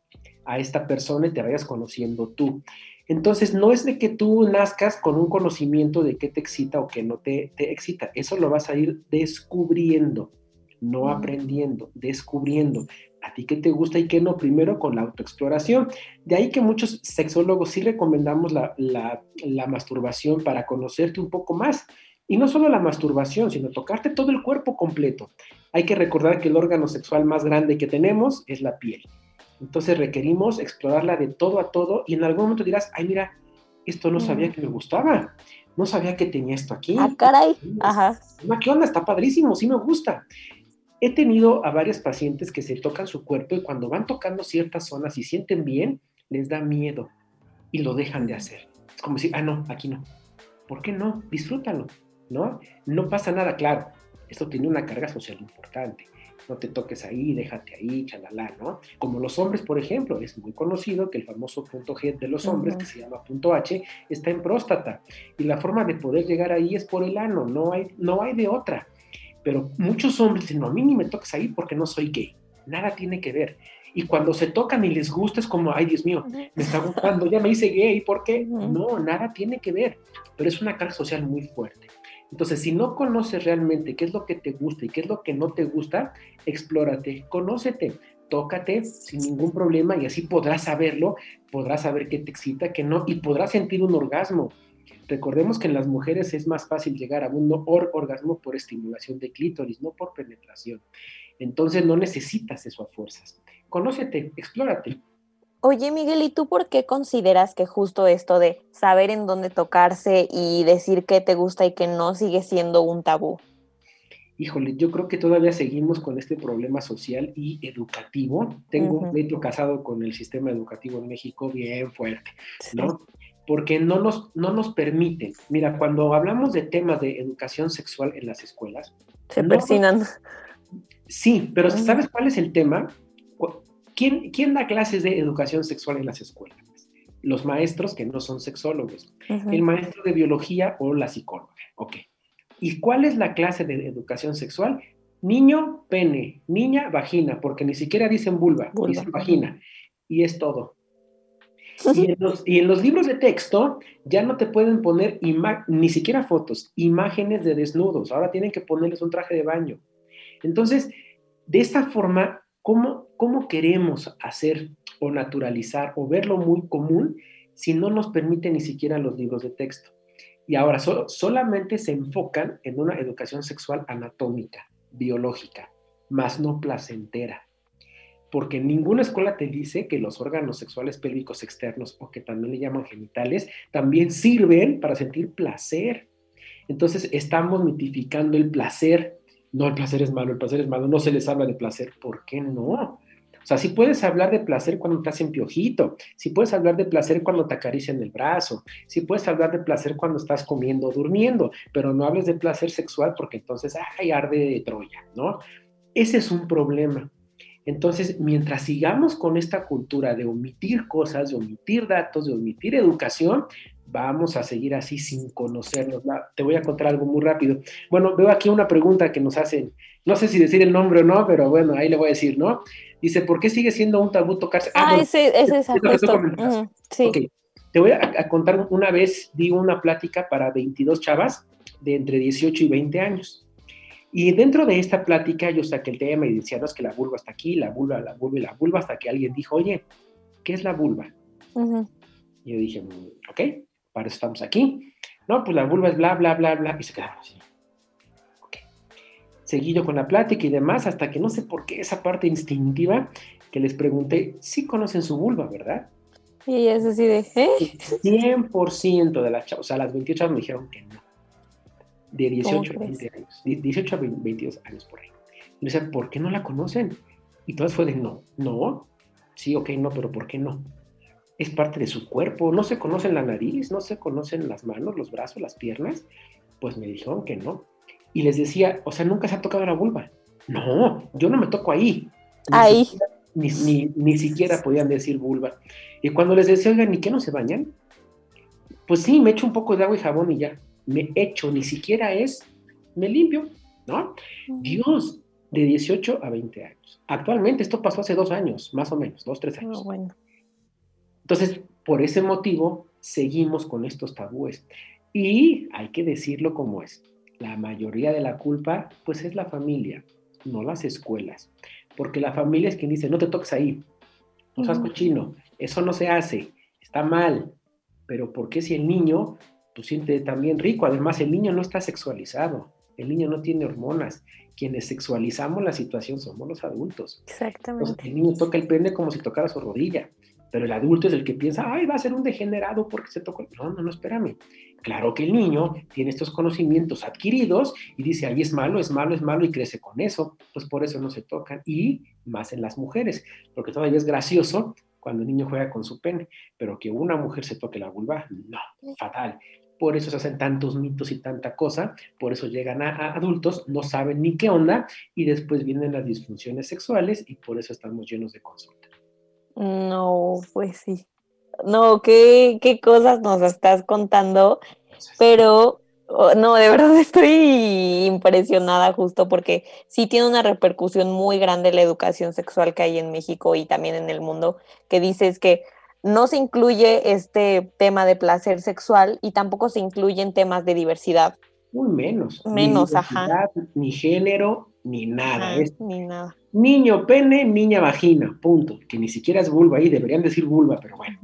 a esta persona y te vayas conociendo tú. Entonces, no es de que tú nazcas con un conocimiento de qué te excita o qué no te, te excita. Eso lo vas a ir descubriendo, no aprendiendo, descubriendo. A ti qué te gusta y qué no, primero con la autoexploración. De ahí que muchos sexólogos sí recomendamos la, la masturbación para conocerte un poco más. Y no solo la masturbación, sino tocarte todo el cuerpo completo. Hay que recordar que el órgano sexual más grande que tenemos es la piel. Entonces requerimos explorarla de todo a todo y en algún momento dirás, ay, mira, esto no sabía que me gustaba, no sabía que tenía esto aquí. Ah, caray, ajá. ¿Qué onda? Está padrísimo, sí me gusta. He tenido a varios pacientes que se tocan su cuerpo y cuando van tocando ciertas zonas y sienten bien, les da miedo y lo dejan de hacer. Es como decir, ah, no, aquí no. ¿Por qué no? Disfrútalo, ¿no? No pasa nada, claro. Esto tiene una carga social importante no te toques ahí, déjate ahí, chalala, ¿no? Como los hombres, por ejemplo, es muy conocido que el famoso punto G de los hombres, que se llama punto H, está en próstata. Y la forma de poder llegar ahí es por el ano, no hay, no hay de otra. Pero muchos hombres dicen, no, a mí ni me toques ahí porque no soy gay. Nada tiene que ver. Y cuando se tocan y les gusta es como, ay Dios mío, me está gustando, ya me hice gay, ¿por qué? No, nada tiene que ver. Pero es una carga social muy fuerte. Entonces, si no conoces realmente qué es lo que te gusta y qué es lo que no te gusta, explórate, conócete, tócate sin ningún problema y así podrás saberlo, podrás saber qué te excita, qué no, y podrás sentir un orgasmo. Recordemos que en las mujeres es más fácil llegar a un orgasmo por estimulación de clítoris, no por penetración. Entonces no necesitas eso a fuerzas. Conócete, explórate. Oye, Miguel, ¿y tú por qué consideras que justo esto de saber en dónde tocarse y decir qué te gusta y qué no sigue siendo un tabú? Híjole, yo creo que todavía seguimos con este problema social y educativo. Tengo un uh casado con el sistema educativo en México bien fuerte, ¿no? Porque no nos, no nos permiten. Mira, cuando hablamos de temas de educación sexual en las escuelas. Se persinan. Sí, pero ¿sabes cuál es el tema? ¿Quién, da clases de educación sexual en las escuelas? Los maestros que no son sexólogos, el maestro de biología o la psicóloga. Ok. ¿Y cuál es la clase de educación sexual? Niño, pene, niña, vagina, porque ni siquiera dicen vulva, dicen vagina. Y es todo. Y en, los, y en, los, libros de texto ya no te pueden poner ni siquiera fotos, imágenes de desnudos. Ahora tienen que ponerles un traje de baño. Entonces, de esta forma, ¿Cómo, ¿Cómo queremos hacer o naturalizar o verlo muy común si no nos permite ni siquiera los libros de texto? Y ahora solamente se enfocan en una educación sexual anatómica, biológica, más no placentera. Porque ninguna escuela te dice que los órganos sexuales pélvicos externos, o que también le llaman genitales, también sirven para sentir placer. Entonces estamos mitificando el placer no, el placer es malo, el placer es malo, no se les habla de placer, ¿por qué no? O sea, si puedes hablar de placer cuando te hacen piojito, si puedes hablar de placer cuando te acarician el brazo, si puedes hablar de placer cuando estás comiendo o durmiendo, pero no hables de placer sexual porque entonces, ay, arde de Troya, ¿no? Ese es un problema. Entonces, mientras sigamos con esta cultura de omitir cosas, de omitir datos, de omitir educación, vamos a seguir así sin conocernos. Te voy a contar algo muy rápido. Bueno, veo aquí una pregunta que nos hacen, no sé si decir el nombre o no, pero bueno, ahí le voy a decir, ¿no? Dice, ¿por qué sigue siendo un tabú tocarse? Ah, ah ese, ese es justo. sí. Te voy a, contar, una vez di una plática para 22 chavas de entre 18 y 20 años. Y dentro de esta plática yo saqué el tema y decía, no, es que la vulva está aquí, la vulva, la vulva y la vulva, hasta que alguien dijo, oye, ¿qué es la vulva? Y yo dije, mm, ok, para eso estamos aquí. No, pues la vulva es bla, bla, bla, bla, y se quedaron así. Ok. Seguí yo con la plática y demás, hasta que no sé por qué esa parte instintiva que les pregunté, sí conocen su vulva, ¿verdad? Y es así de, ¿eh? 100% de las chavas, o sea, las 28 me dijeron que no. De 18 a 20 años, 18 a 22 años por ahí. Y me decía, ¿por qué no la conocen? Y todas fue de no, no, sí, ok, no, pero ¿por qué no? Es parte de su cuerpo, no se conocen la nariz, no se conocen las manos, los brazos, las piernas, pues me dijeron que no. Y les decía, o sea, nunca se ha tocado la vulva. No, yo no me toco ahí. ahí. ni, ni, siquiera podían decir vulva. Y cuando les decía, oigan, ¿y qué no se bañan? Pues sí, me echo un poco de agua y jabón y ya. Me echo, ni siquiera es, me limpio, ¿no? Dios, de 18 a 20 años. Actualmente, esto pasó hace dos años, más o menos, dos, tres años. bueno Entonces, por ese motivo, seguimos con estos tabúes. Y hay que decirlo como es. La mayoría de la culpa, pues es la familia, no las escuelas. Porque la familia es quien dice, no te toques ahí, no seas cochino, eso no se hace, está mal. Pero ¿por qué si el niño pues siente también rico? Además, el niño no está sexualizado, el niño no tiene hormonas. Quienes sexualizamos la situación somos los adultos. Exactamente. el niño toca el pene como si tocara su rodilla. Pero el adulto es el que piensa, ay, va a ser un degenerado porque se tocó. No, no, no, espérame. Claro que el niño tiene estos conocimientos adquiridos y dice, ay, es malo, es malo, es malo y crece con eso. Pues por eso no se tocan. Y más en las mujeres, porque todavía es gracioso cuando el niño juega con su pene, pero que una mujer se toque la vulva, no, fatal. Por eso se hacen tantos mitos y tanta cosa, por eso llegan a, adultos, no saben ni qué onda y después vienen las disfunciones sexuales y por eso estamos llenos de consultas. No, pues sí. No, qué, qué cosas nos estás contando, pero oh, no, de verdad <laughs> estoy impresionada justo porque sí tiene una repercusión muy grande la educación sexual que hay en México y también en el mundo, que dices que no se incluye este tema de placer sexual y tampoco se incluyen temas de diversidad. Muy menos. Menos, ajá. Ni género, ni nada. ni nada. Niño pene, niña vagina, punto. Que ni siquiera es vulva ahí, deberían decir vulva, pero bueno.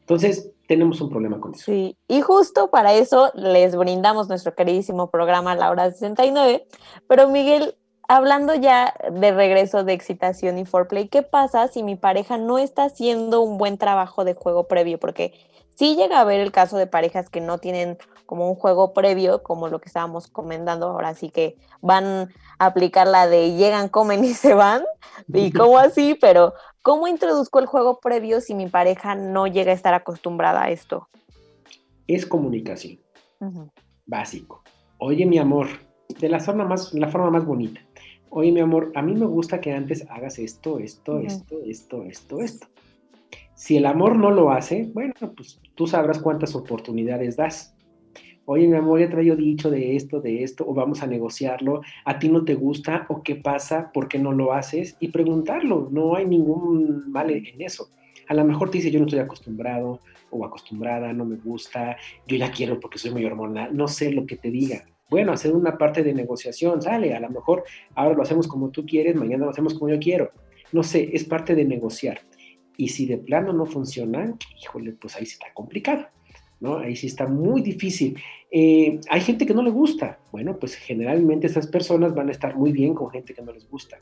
Entonces, tenemos un problema con eso. Sí, y justo para eso les brindamos nuestro queridísimo programa La Hora 69. Pero Miguel, hablando ya de regreso de excitación y foreplay, ¿qué pasa si mi pareja no está haciendo un buen trabajo de juego previo? Porque sí llega a haber el caso de parejas que no tienen como un juego previo, como lo que estábamos comentando, ahora sí que van a aplicar la de llegan, comen y se van, y <laughs> como así, pero ¿cómo introduzco el juego previo si mi pareja no llega a estar acostumbrada a esto? Es comunicación, básico. Oye, mi amor, de la forma más, la forma más bonita. Oye, mi amor, a mí me gusta que antes hagas esto, esto, esto, esto, esto, esto. Si el amor no lo hace, bueno, pues tú sabrás cuántas oportunidades das. Oye, mi amor, ya había dicho de esto, de esto, o vamos a negociarlo, a ti no te gusta, o qué pasa, por qué no lo haces, y preguntarlo, no hay ningún mal en eso. A lo mejor te dice, yo no estoy acostumbrado o acostumbrada, no me gusta, yo ya quiero porque soy muy hormonal, no sé lo que te diga. Bueno, hacer una parte de negociación, sale, a lo mejor ahora lo hacemos como tú quieres, mañana lo hacemos como yo quiero. No sé, es parte de negociar. Y si de plano no funciona, híjole, pues ahí sí está complicado, ¿no? Ahí sí está muy difícil. Eh, hay gente que no le gusta. Bueno, pues generalmente esas personas van a estar muy bien con gente que no les gusta.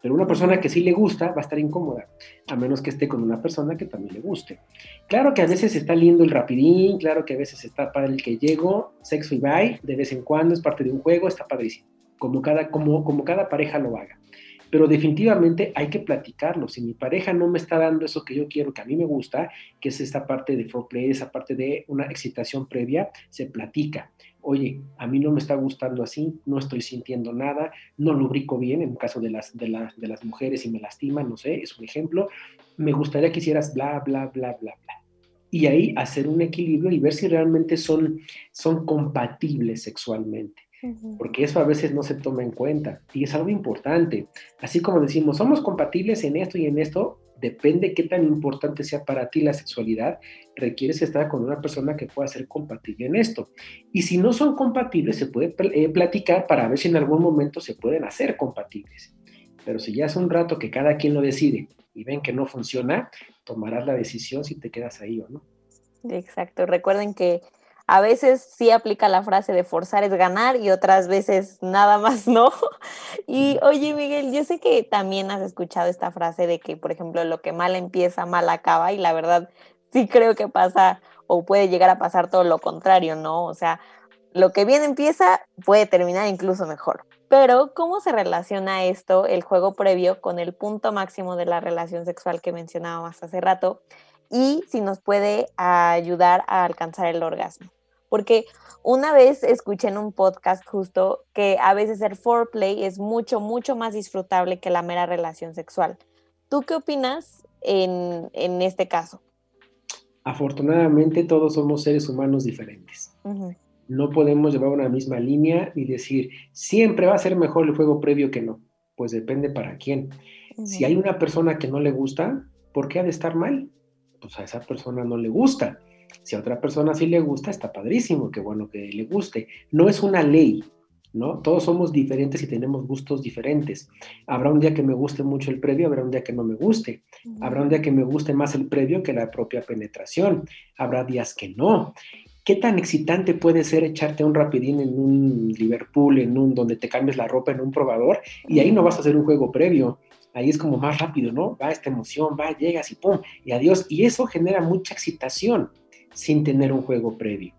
Pero una persona que sí le gusta va a estar incómoda, a menos que esté con una persona que también le guste. Claro que a veces está lindo el rapidín, claro que a veces está para el que llego, sexo y bye, de vez en cuando es parte de un juego, está padrísimo, como cada, como, como cada pareja lo haga pero definitivamente hay que platicarlo. Si mi pareja no me está dando eso que yo quiero, que a mí me gusta, que es esta parte de foreplay, esa parte de una excitación previa, se platica. Oye, a mí no me está gustando así, no estoy sintiendo nada, no lubrico bien, en el caso de las, de, de las mujeres y me lastiman, no sé, es un ejemplo. Me gustaría que hicieras bla, bla, bla, bla, bla. Y ahí hacer un equilibrio y ver si realmente son, son compatibles sexualmente porque eso a veces no se toma en cuenta y es algo importante. Así como decimos, somos compatibles en esto y en esto, depende qué tan importante sea para ti la sexualidad, requieres estar con una persona que pueda ser compatible en esto. Y si no son compatibles, se puede eh, platicar para ver si en algún momento se pueden hacer compatibles. Pero si ya es un rato que cada quien lo decide y ven que no funciona, tomarás la decisión si te quedas ahí o no. Exacto. Recuerden que a veces sí aplica la frase de forzar es ganar y otras veces nada más no. <laughs> Y oye, Miguel, yo sé que también has escuchado esta frase de que, por ejemplo, lo que mal empieza, mal acaba y la verdad sí creo que pasa o puede llegar a pasar todo lo contrario, ¿no? O sea, lo que bien empieza puede terminar incluso mejor. Pero, ¿cómo se relaciona esto, el juego previo, con el punto máximo de la relación sexual que mencionábamos hace rato? Y si nos puede ayudar a alcanzar el orgasmo porque una vez escuché en un podcast justo que a veces el foreplay es mucho, mucho más disfrutable que la mera relación sexual. ¿Tú qué opinas en, este caso? Afortunadamente todos somos seres humanos diferentes. No podemos llevar una misma línea y decir, siempre va a ser mejor el juego previo que no. Pues depende para quién. Si hay una persona que no le gusta, ¿por qué ha de estar mal? pues a esa persona no le gusta. Si a otra persona sí le gusta, está padrísimo, qué bueno que le guste. No es una ley, ¿no? Todos somos diferentes y tenemos gustos diferentes. Habrá un día que me guste mucho el previo, habrá un día que no me guste. Habrá un día que me guste más el previo que la propia penetración. Habrá días que no. ¿Qué tan excitante puede ser echarte un rapidín en un Liverpool, en un donde te cambies la ropa en un probador y ahí no vas a hacer un juego previo? Ahí es como más rápido, ¿no? Va esta emoción, va, llegas y pum, y adiós. Y eso genera mucha excitación sin tener un juego previo.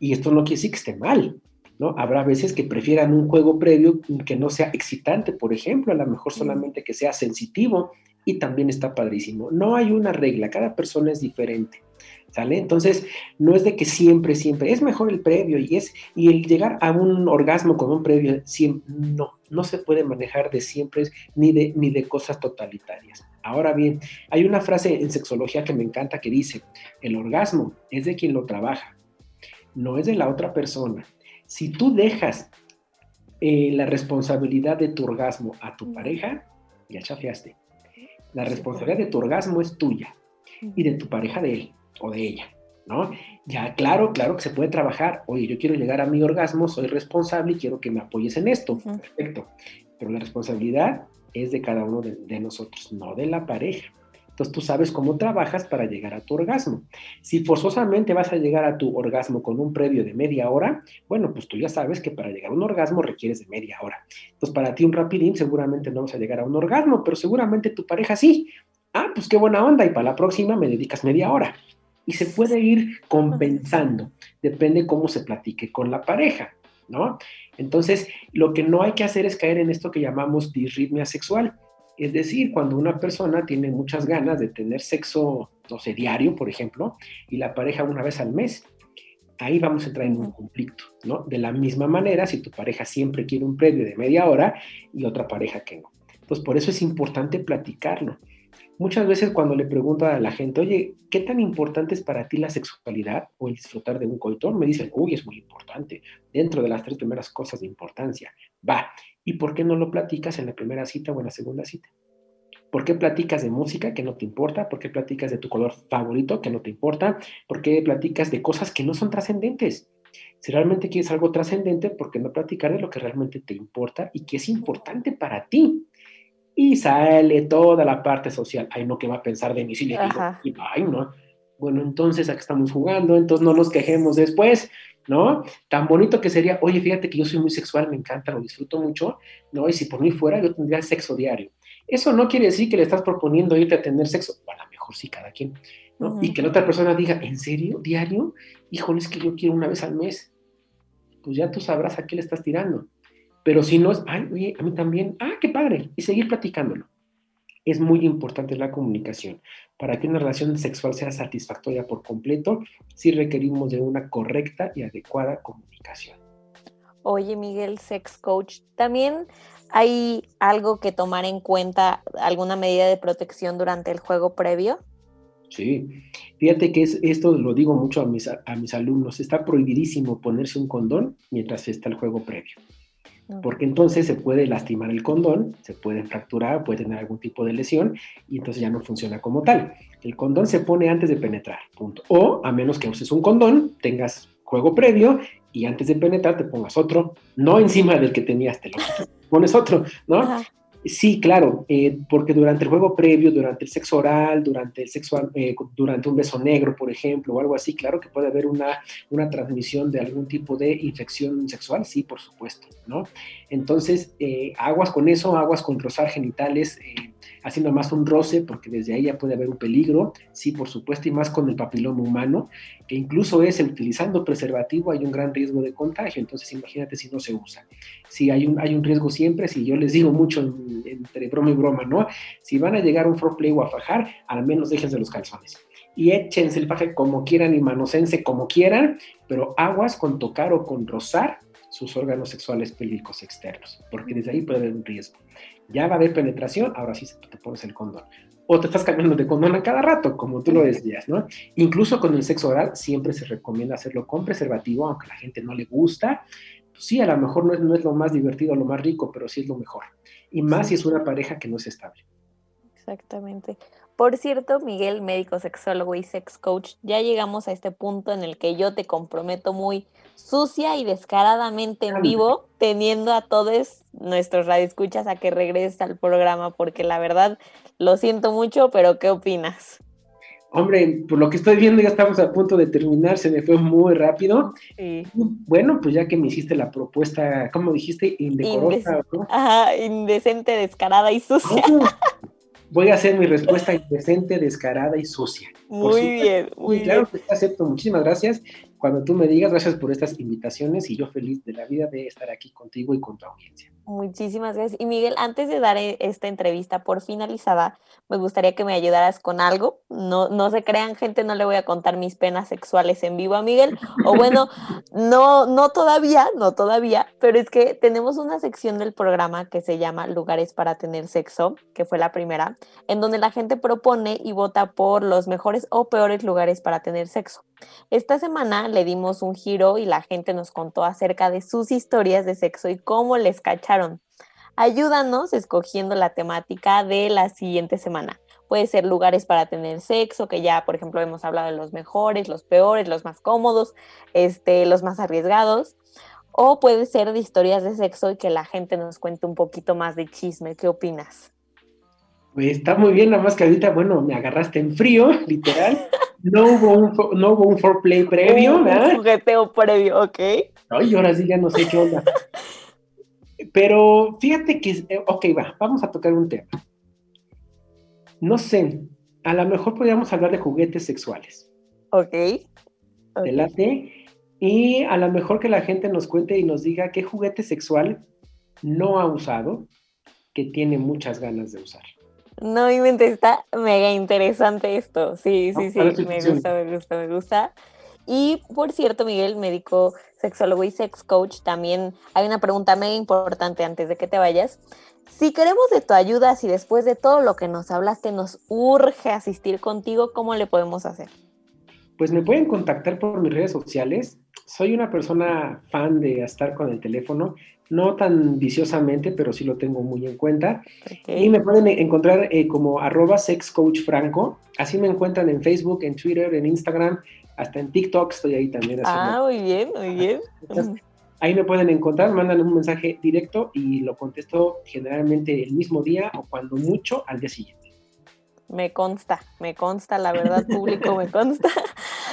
Y esto no quiere decir que esté mal, ¿no? Habrá veces que prefieran un juego previo que no sea excitante, por ejemplo, a lo mejor solamente que sea sensitivo y también está padrísimo. No hay una regla, cada persona es diferente. ¿Sale? Entonces, no es de que siempre, siempre, es mejor el previo y es, y el llegar a un orgasmo con un previo, siempre, no, no se puede manejar de siempre ni de, ni de cosas totalitarias. Ahora bien, hay una frase en sexología que me encanta que dice, el orgasmo es de quien lo trabaja, no es de la otra persona. Si tú dejas eh, la responsabilidad de tu orgasmo a tu pareja, ya chafiaste. La responsabilidad de tu orgasmo es tuya y de tu pareja de él o de ella, ¿no? Ya, claro, claro que se puede trabajar. Oye, yo quiero llegar a mi orgasmo, soy responsable y quiero que me apoyes en esto. Perfecto. Pero la responsabilidad es de cada uno de, nosotros, no de la pareja. Entonces tú sabes cómo trabajas para llegar a tu orgasmo. Si forzosamente vas a llegar a tu orgasmo con un previo de media hora, bueno, pues tú ya sabes que para llegar a un orgasmo requieres de media hora. Entonces para ti un rapidín seguramente no vas a llegar a un orgasmo, pero seguramente tu pareja sí. Ah, pues qué buena onda y para la próxima me dedicas media hora y se puede ir compensando, depende cómo se platique con la pareja, ¿no? Entonces, lo que no hay que hacer es caer en esto que llamamos disritmia sexual, es decir, cuando una persona tiene muchas ganas de tener sexo, no sé, diario, por ejemplo, y la pareja una vez al mes, ahí vamos a entrar en un conflicto, ¿no? De la misma manera, si tu pareja siempre quiere un previo de media hora y otra pareja que no. Pues por eso es importante platicarlo. Muchas veces cuando le pregunto a la gente, oye, ¿qué tan importante es para ti la sexualidad o el disfrutar de un coitor? Me dicen, uy, es muy importante, dentro de las tres primeras cosas de importancia. Va, ¿y por qué no lo platicas en la primera cita o en la segunda cita? ¿Por qué platicas de música que no te importa? ¿Por qué platicas de tu color favorito que no te importa? ¿Por qué platicas de cosas que no son trascendentes? Si realmente quieres algo trascendente, ¿por qué no platicar de lo que realmente te importa y que es importante para ti? Y sale toda la parte social. Ay, no, ¿qué va a pensar de mí si le digo? Ay, no. Bueno, entonces, ¿a qué estamos jugando? Entonces no nos quejemos después, ¿no? Tan bonito que sería, oye, fíjate que yo soy muy sexual, me encanta, lo disfruto mucho, ¿no? Y si por mí fuera, yo tendría sexo diario. Eso no quiere decir que le estás proponiendo irte a tener sexo, o a lo mejor sí, cada quien, ¿no? Y que la otra persona diga, ¿en serio? ¿Diario? Híjole, es que yo quiero una vez al mes. Pues ya tú sabrás a qué le estás tirando. Pero si no es, ay, oye, a mí también, ah, qué padre, y seguir platicándolo. Es muy importante la comunicación. Para que una relación sexual sea satisfactoria por completo, sí requerimos de una correcta y adecuada comunicación. Oye, Miguel, sex coach, también hay algo que tomar en cuenta, alguna medida de protección durante el juego previo. Sí, fíjate que es, esto lo digo mucho a mis, a mis alumnos, está prohibidísimo ponerse un condón mientras está el juego previo porque entonces se puede lastimar el condón, se puede fracturar, puede tener algún tipo de lesión y entonces ya no funciona como tal. El condón se pone antes de penetrar, punto. O a menos que uses un condón, tengas juego previo y antes de penetrar te pongas otro, no encima del que tenías, te lo pones otro, ¿no? Sí, claro, eh, porque durante el juego previo, durante el sexo oral, durante el sexo, eh, durante un beso negro, por ejemplo, o algo así, claro que puede haber una, una transmisión de algún tipo de infección sexual, sí, por supuesto, ¿no? Entonces, eh, aguas con eso, aguas con rozar genitales, haciendo más un roce, porque desde ahí ya puede haber un peligro, sí, por supuesto, y más con el papiloma humano, que incluso es utilizando preservativo hay un gran riesgo de contagio, entonces imagínate si no se usa. Si hay un, hay un riesgo siempre, si yo les digo mucho entre broma y broma, ¿no? Si van a llegar a un foreplay o a fajar, al menos déjense los calzones. Y échense el faje como quieran y manosense como quieran, pero aguas con tocar o con rozar sus órganos sexuales pélvicos externos, porque desde ahí puede haber un riesgo. Ya va a haber penetración, ahora sí te pones el condón. O te estás cambiando de condón a cada rato, como tú lo decías, ¿no? Incluso con el sexo oral siempre se recomienda hacerlo con preservativo, aunque a la gente no le gusta. Pues sí, a lo mejor no es, no es lo más divertido, lo más rico, pero sí es lo mejor. Y más si es una pareja que no es estable. Exactamente. Por cierto, Miguel, médico, sexólogo y sex coach, ya llegamos a este punto en el que yo te comprometo muy sucia y descaradamente en vivo, teniendo a todos nuestros radioescuchas a que regreses al programa, porque la verdad lo siento mucho, pero ¿qué opinas? Hombre, por lo que estoy viendo ya estamos a punto de terminar, se me fue muy rápido. Sí. Bueno, pues ya que me hiciste la propuesta, ¿cómo dijiste? Indecorosa. Ajá, indecente, descarada y sucia. Voy a hacer mi respuesta indecente, descarada y sucia. Muy bien, muy claro bien. Claro que acepto. Muchísimas gracias. Cuando tú me digas, gracias por estas invitaciones y yo feliz de la vida de estar aquí contigo y con tu audiencia. Muchísimas gracias. Y Miguel, antes de dar e, esta entrevista por finalizada, me gustaría que me ayudaras con algo. No, no se crean, gente, no le voy a contar mis penas sexuales en vivo a Miguel. O bueno, <laughs> no, no todavía, no todavía, pero es que tenemos una sección del programa que se llama Lugares para tener sexo, que fue la primera, en donde la gente propone y vota por los mejores o peores lugares para tener sexo. Esta semana le dimos un giro y la gente nos contó acerca de sus historias de sexo y cómo les cacharon. Ayúdanos escogiendo la temática de la siguiente semana. Puede ser lugares para tener sexo, que ya, por ejemplo, hemos hablado de los mejores, los peores, los más cómodos, este, los más arriesgados. O puede ser de historias de sexo y que la gente nos cuente un poquito más de chisme. ¿Qué opinas? Pues está muy bien, nada más que ahorita, bueno, me agarraste en frío, <laughs> literal. No hubo un, no hubo un foreplay previo, un, Un jugueteo previo, ok. Ay, ahora sí ya no sé qué onda. <laughs> Pero fíjate que, eh, ok, va, vamos a tocar un tema. No sé, a lo mejor podríamos hablar de juguetes sexuales. Ok. okay. Y a lo mejor que la gente nos cuente y nos diga qué juguete sexual no ha usado que tiene muchas ganas de usar. No, mi mente está mega interesante esto. Sí, sí, sí, me gusta, me gusta, me gusta. Y por cierto, Miguel, médico, sexólogo y sex coach, también hay una pregunta mega importante antes de que te vayas. Si queremos de tu ayuda, si después de todo lo que nos hablaste nos urge asistir contigo, ¿cómo le podemos hacer? Pues me pueden contactar por mis redes sociales. Soy una persona fan de estar con el teléfono no tan viciosamente, pero sí lo tengo muy en cuenta. Y me pueden encontrar eh, como arroba sexcoachfranco. Así me encuentran en Facebook, en Twitter, en Instagram, hasta en TikTok estoy ahí también. Ah, muy bien, muy bien. ahí me pueden encontrar, mandan un mensaje directo y lo contesto generalmente el mismo día o cuando mucho al día siguiente. Me consta, me consta, la <laughs> verdad, público, me consta.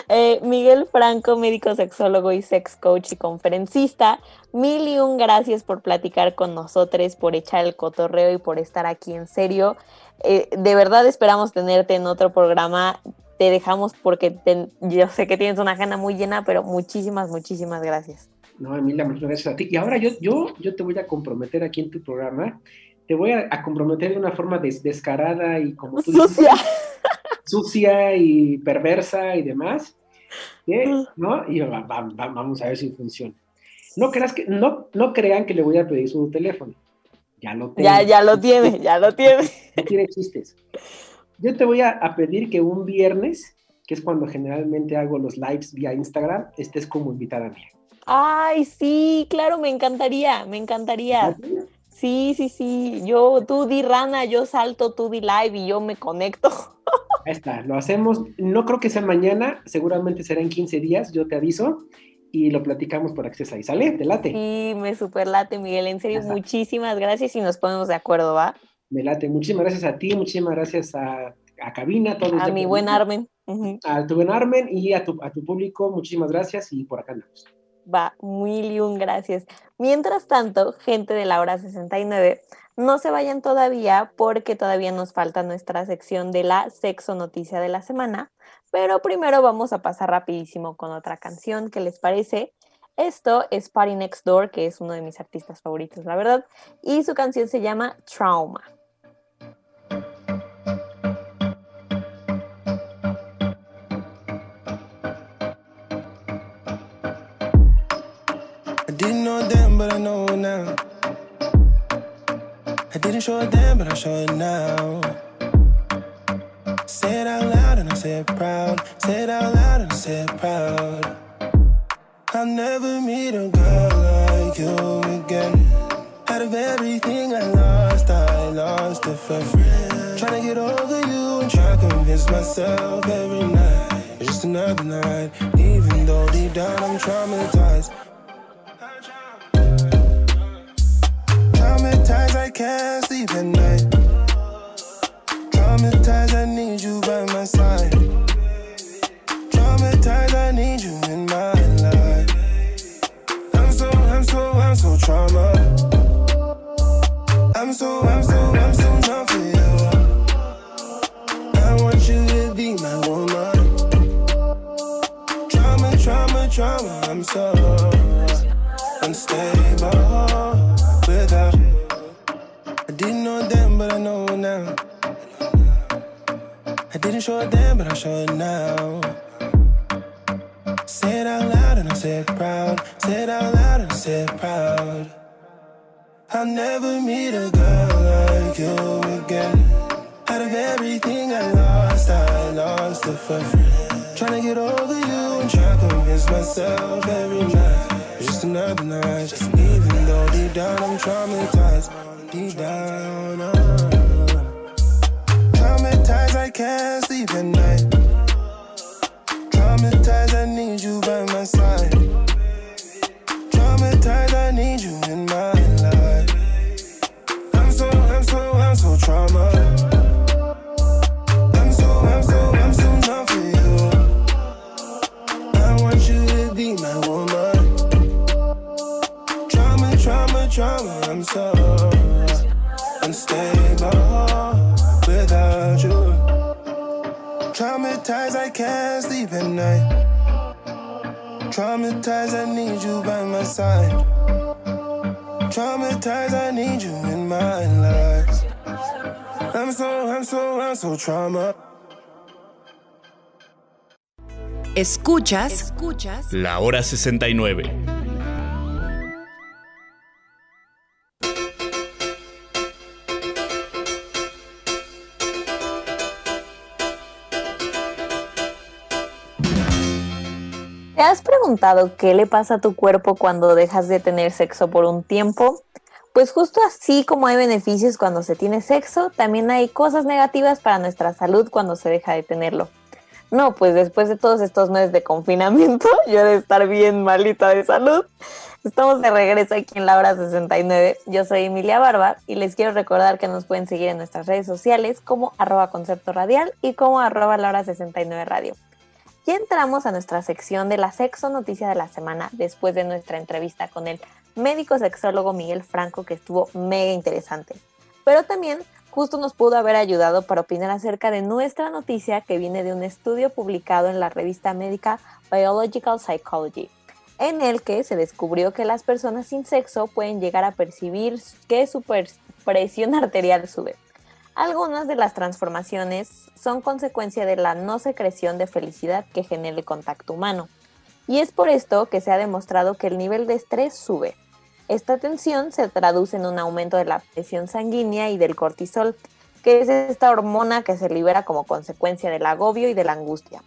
Eh, Miguel Franco, médico sexólogo y sex coach y conferencista, mil y un gracias por platicar con nosotros, por echar el cotorreo y por estar aquí en serio. Eh, de verdad esperamos tenerte en otro programa. Te dejamos porque yo sé que tienes una agenda muy llena, pero muchísimas, muchísimas gracias. No, Emilia, muchas gracias a ti. Y ahora yo, yo, yo te voy a comprometer aquí en tu programa te voy a, comprometer de una forma descarada y como tú sucia. sucia y perversa y demás, ¿no? Y vamos a ver si funciona. No, creas que, no, no crean que le voy a pedir su teléfono. Ya lo tengo. Ya, ya lo tiene, ya lo tiene. <laughs> No tiene chistes. Yo te voy a, a, pedir que un viernes, que es cuando generalmente hago los lives vía Instagram, estés como invitada mía. Ay, sí, claro, me encantaría, me encantaría. Sí, sí, sí. Yo, tú di rana, yo salto, tú di live y yo me conecto. Ahí está, lo hacemos. No creo que sea mañana, seguramente será en 15 días, yo te aviso y lo platicamos por acceso ahí. ¿Sale? ¿Te late? Sí, me super late, Miguel. En serio, muchísimas gracias y nos ponemos de acuerdo, ¿va? Me late. Muchísimas gracias a ti, muchísimas gracias a, a Cabina, a todos. A mi buen Armen. A tu buen Armen y a tu, a tu público, muchísimas gracias y por acá andamos. Va, mil y un gracias. Mientras tanto, gente de la hora 69, no se vayan todavía porque todavía nos falta nuestra sección de la sexo noticia de la semana, pero primero vamos a pasar rapidísimo con otra canción, ¿qué les parece? Esto es Party Next Door, que es uno de mis artistas favoritos, la verdad, y su canción se llama Trauma. But I know now. I didn't show it then, but I show it now. Say it out loud and I say it proud. Say it out loud and I say it proud. I'll never meet a girl like you again. Out of everything I lost, I lost for free. Trying to get over you and try to convince myself every night. It's just another night, even though deep down I'm traumatized. Can't sleep at night. Didn't show it then, but I show it now. Say it out loud and I say it proud. Say it out loud and I say it proud. I'll never meet a girl like you again. Out of everything I lost, I lost it for free. Trying to get over you and try to convince myself every night. Just another night. just Even though deep down I'm traumatized. Deep down, uh, traumatized, I can't sleep at night. Traumatized, I need you by my side. Traumatized, I need you in my life. I'm so, I'm so, I'm so trauma. Escuchas, escuchas La hora 69. Has preguntado qué le pasa a tu cuerpo cuando dejas de tener sexo por un tiempo? Pues justo así como hay beneficios cuando se tiene sexo, también hay cosas negativas para nuestra salud cuando se deja de tenerlo. No, pues después de todos estos meses de confinamiento, <laughs> yo he de estar bien malita de salud. Estamos de regreso aquí en la hora 69. Yo soy Emilia Barba y les quiero recordar que nos pueden seguir en nuestras redes sociales como arroba concepto radial y como arroba la hora 69 radio. Ya entramos a nuestra sección de la sexo noticia de la semana después de nuestra entrevista con el médico sexólogo Miguel Franco que estuvo mega interesante. Pero también justo nos pudo haber ayudado para opinar acerca de nuestra noticia que viene de un estudio publicado en la revista médica Biological Psychology, en el que se descubrió que las personas sin sexo pueden llegar a percibir que su presión arterial sube. Algunas de las transformaciones son consecuencia de la no secreción de felicidad que genera el contacto humano. Y es por esto que se ha demostrado que el nivel de estrés sube. Esta tensión se traduce en un aumento de la presión sanguínea y del cortisol, que es esta hormona que se libera como consecuencia del agobio y de la angustia.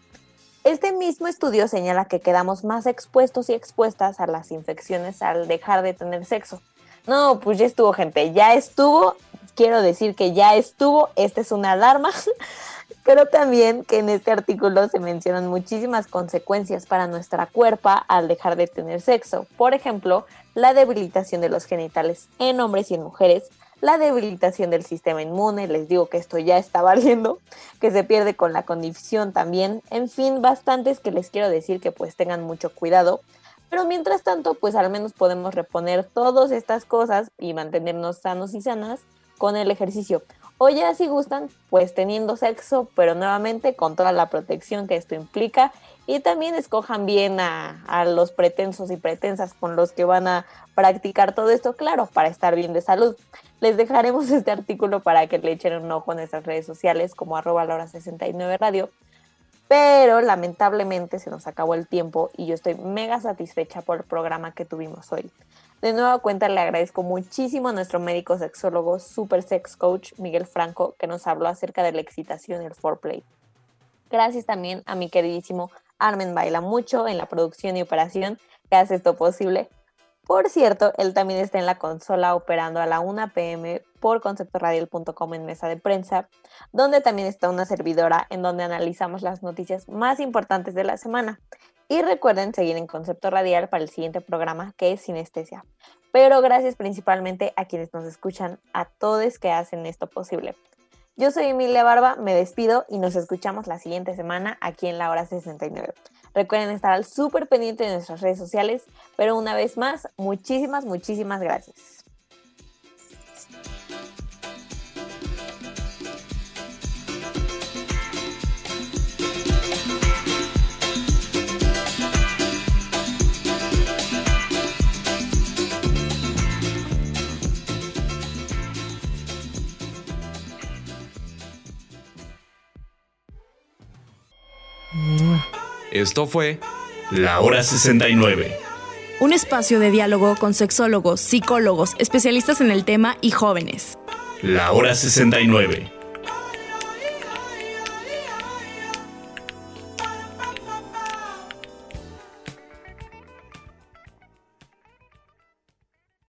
Este mismo estudio señala que quedamos más expuestos y expuestas a las infecciones al dejar de tener sexo. No, pues ya estuvo gente, ya estuvo, quiero decir que ya estuvo, esta es una alarma, <laughs> pero también que en este artículo se mencionan muchísimas consecuencias para nuestra cuerpa al dejar de tener sexo. Por ejemplo, la debilitación de los genitales en hombres y en mujeres, la debilitación del sistema inmune, les digo que esto ya está <laughs> valiendo, que se pierde con la condición también, en fin, bastantes que les quiero decir que pues tengan mucho cuidado. Pero mientras tanto, pues al menos podemos reponer todas estas cosas y mantenernos sanos y sanas con el ejercicio. O ya si gustan, pues teniendo sexo, pero nuevamente con toda la protección que esto implica. Y también escojan bien a, los pretensos y pretensas con los que van a practicar todo esto, claro, para estar bien de salud. Les dejaremos <laughs> este artículo para que le echen un ojo en nuestras redes sociales como arroba la hora 69 radio. Pero lamentablemente se nos acabó el tiempo y yo estoy mega satisfecha por el programa que tuvimos hoy. De nueva cuenta le agradezco muchísimo a nuestro médico sexólogo, super sex coach Miguel Franco, que nos habló acerca de la excitación y el foreplay. Gracias también a mi queridísimo Armen Baila Mucho en la producción y operación que hace esto posible. Por cierto, él también está en la consola operando a la 1 pm por conceptoradial.com en mesa de prensa, donde también está una servidora en donde analizamos las noticias más importantes de la semana. Y recuerden seguir en Concepto Radial para el siguiente programa que es Sinestesia. Pero gracias principalmente a quienes nos escuchan, a todos que hacen esto posible. Yo soy Emilia Barba, me despido y nos escuchamos la siguiente semana aquí en la hora 69. Recuerden estar al súper pendiente de nuestras redes sociales, pero una vez más, muchísimas, muchísimas gracias. Esto fue La Hora 69. Un espacio de diálogo con sexólogos, psicólogos, especialistas en el tema y jóvenes. La Hora 69.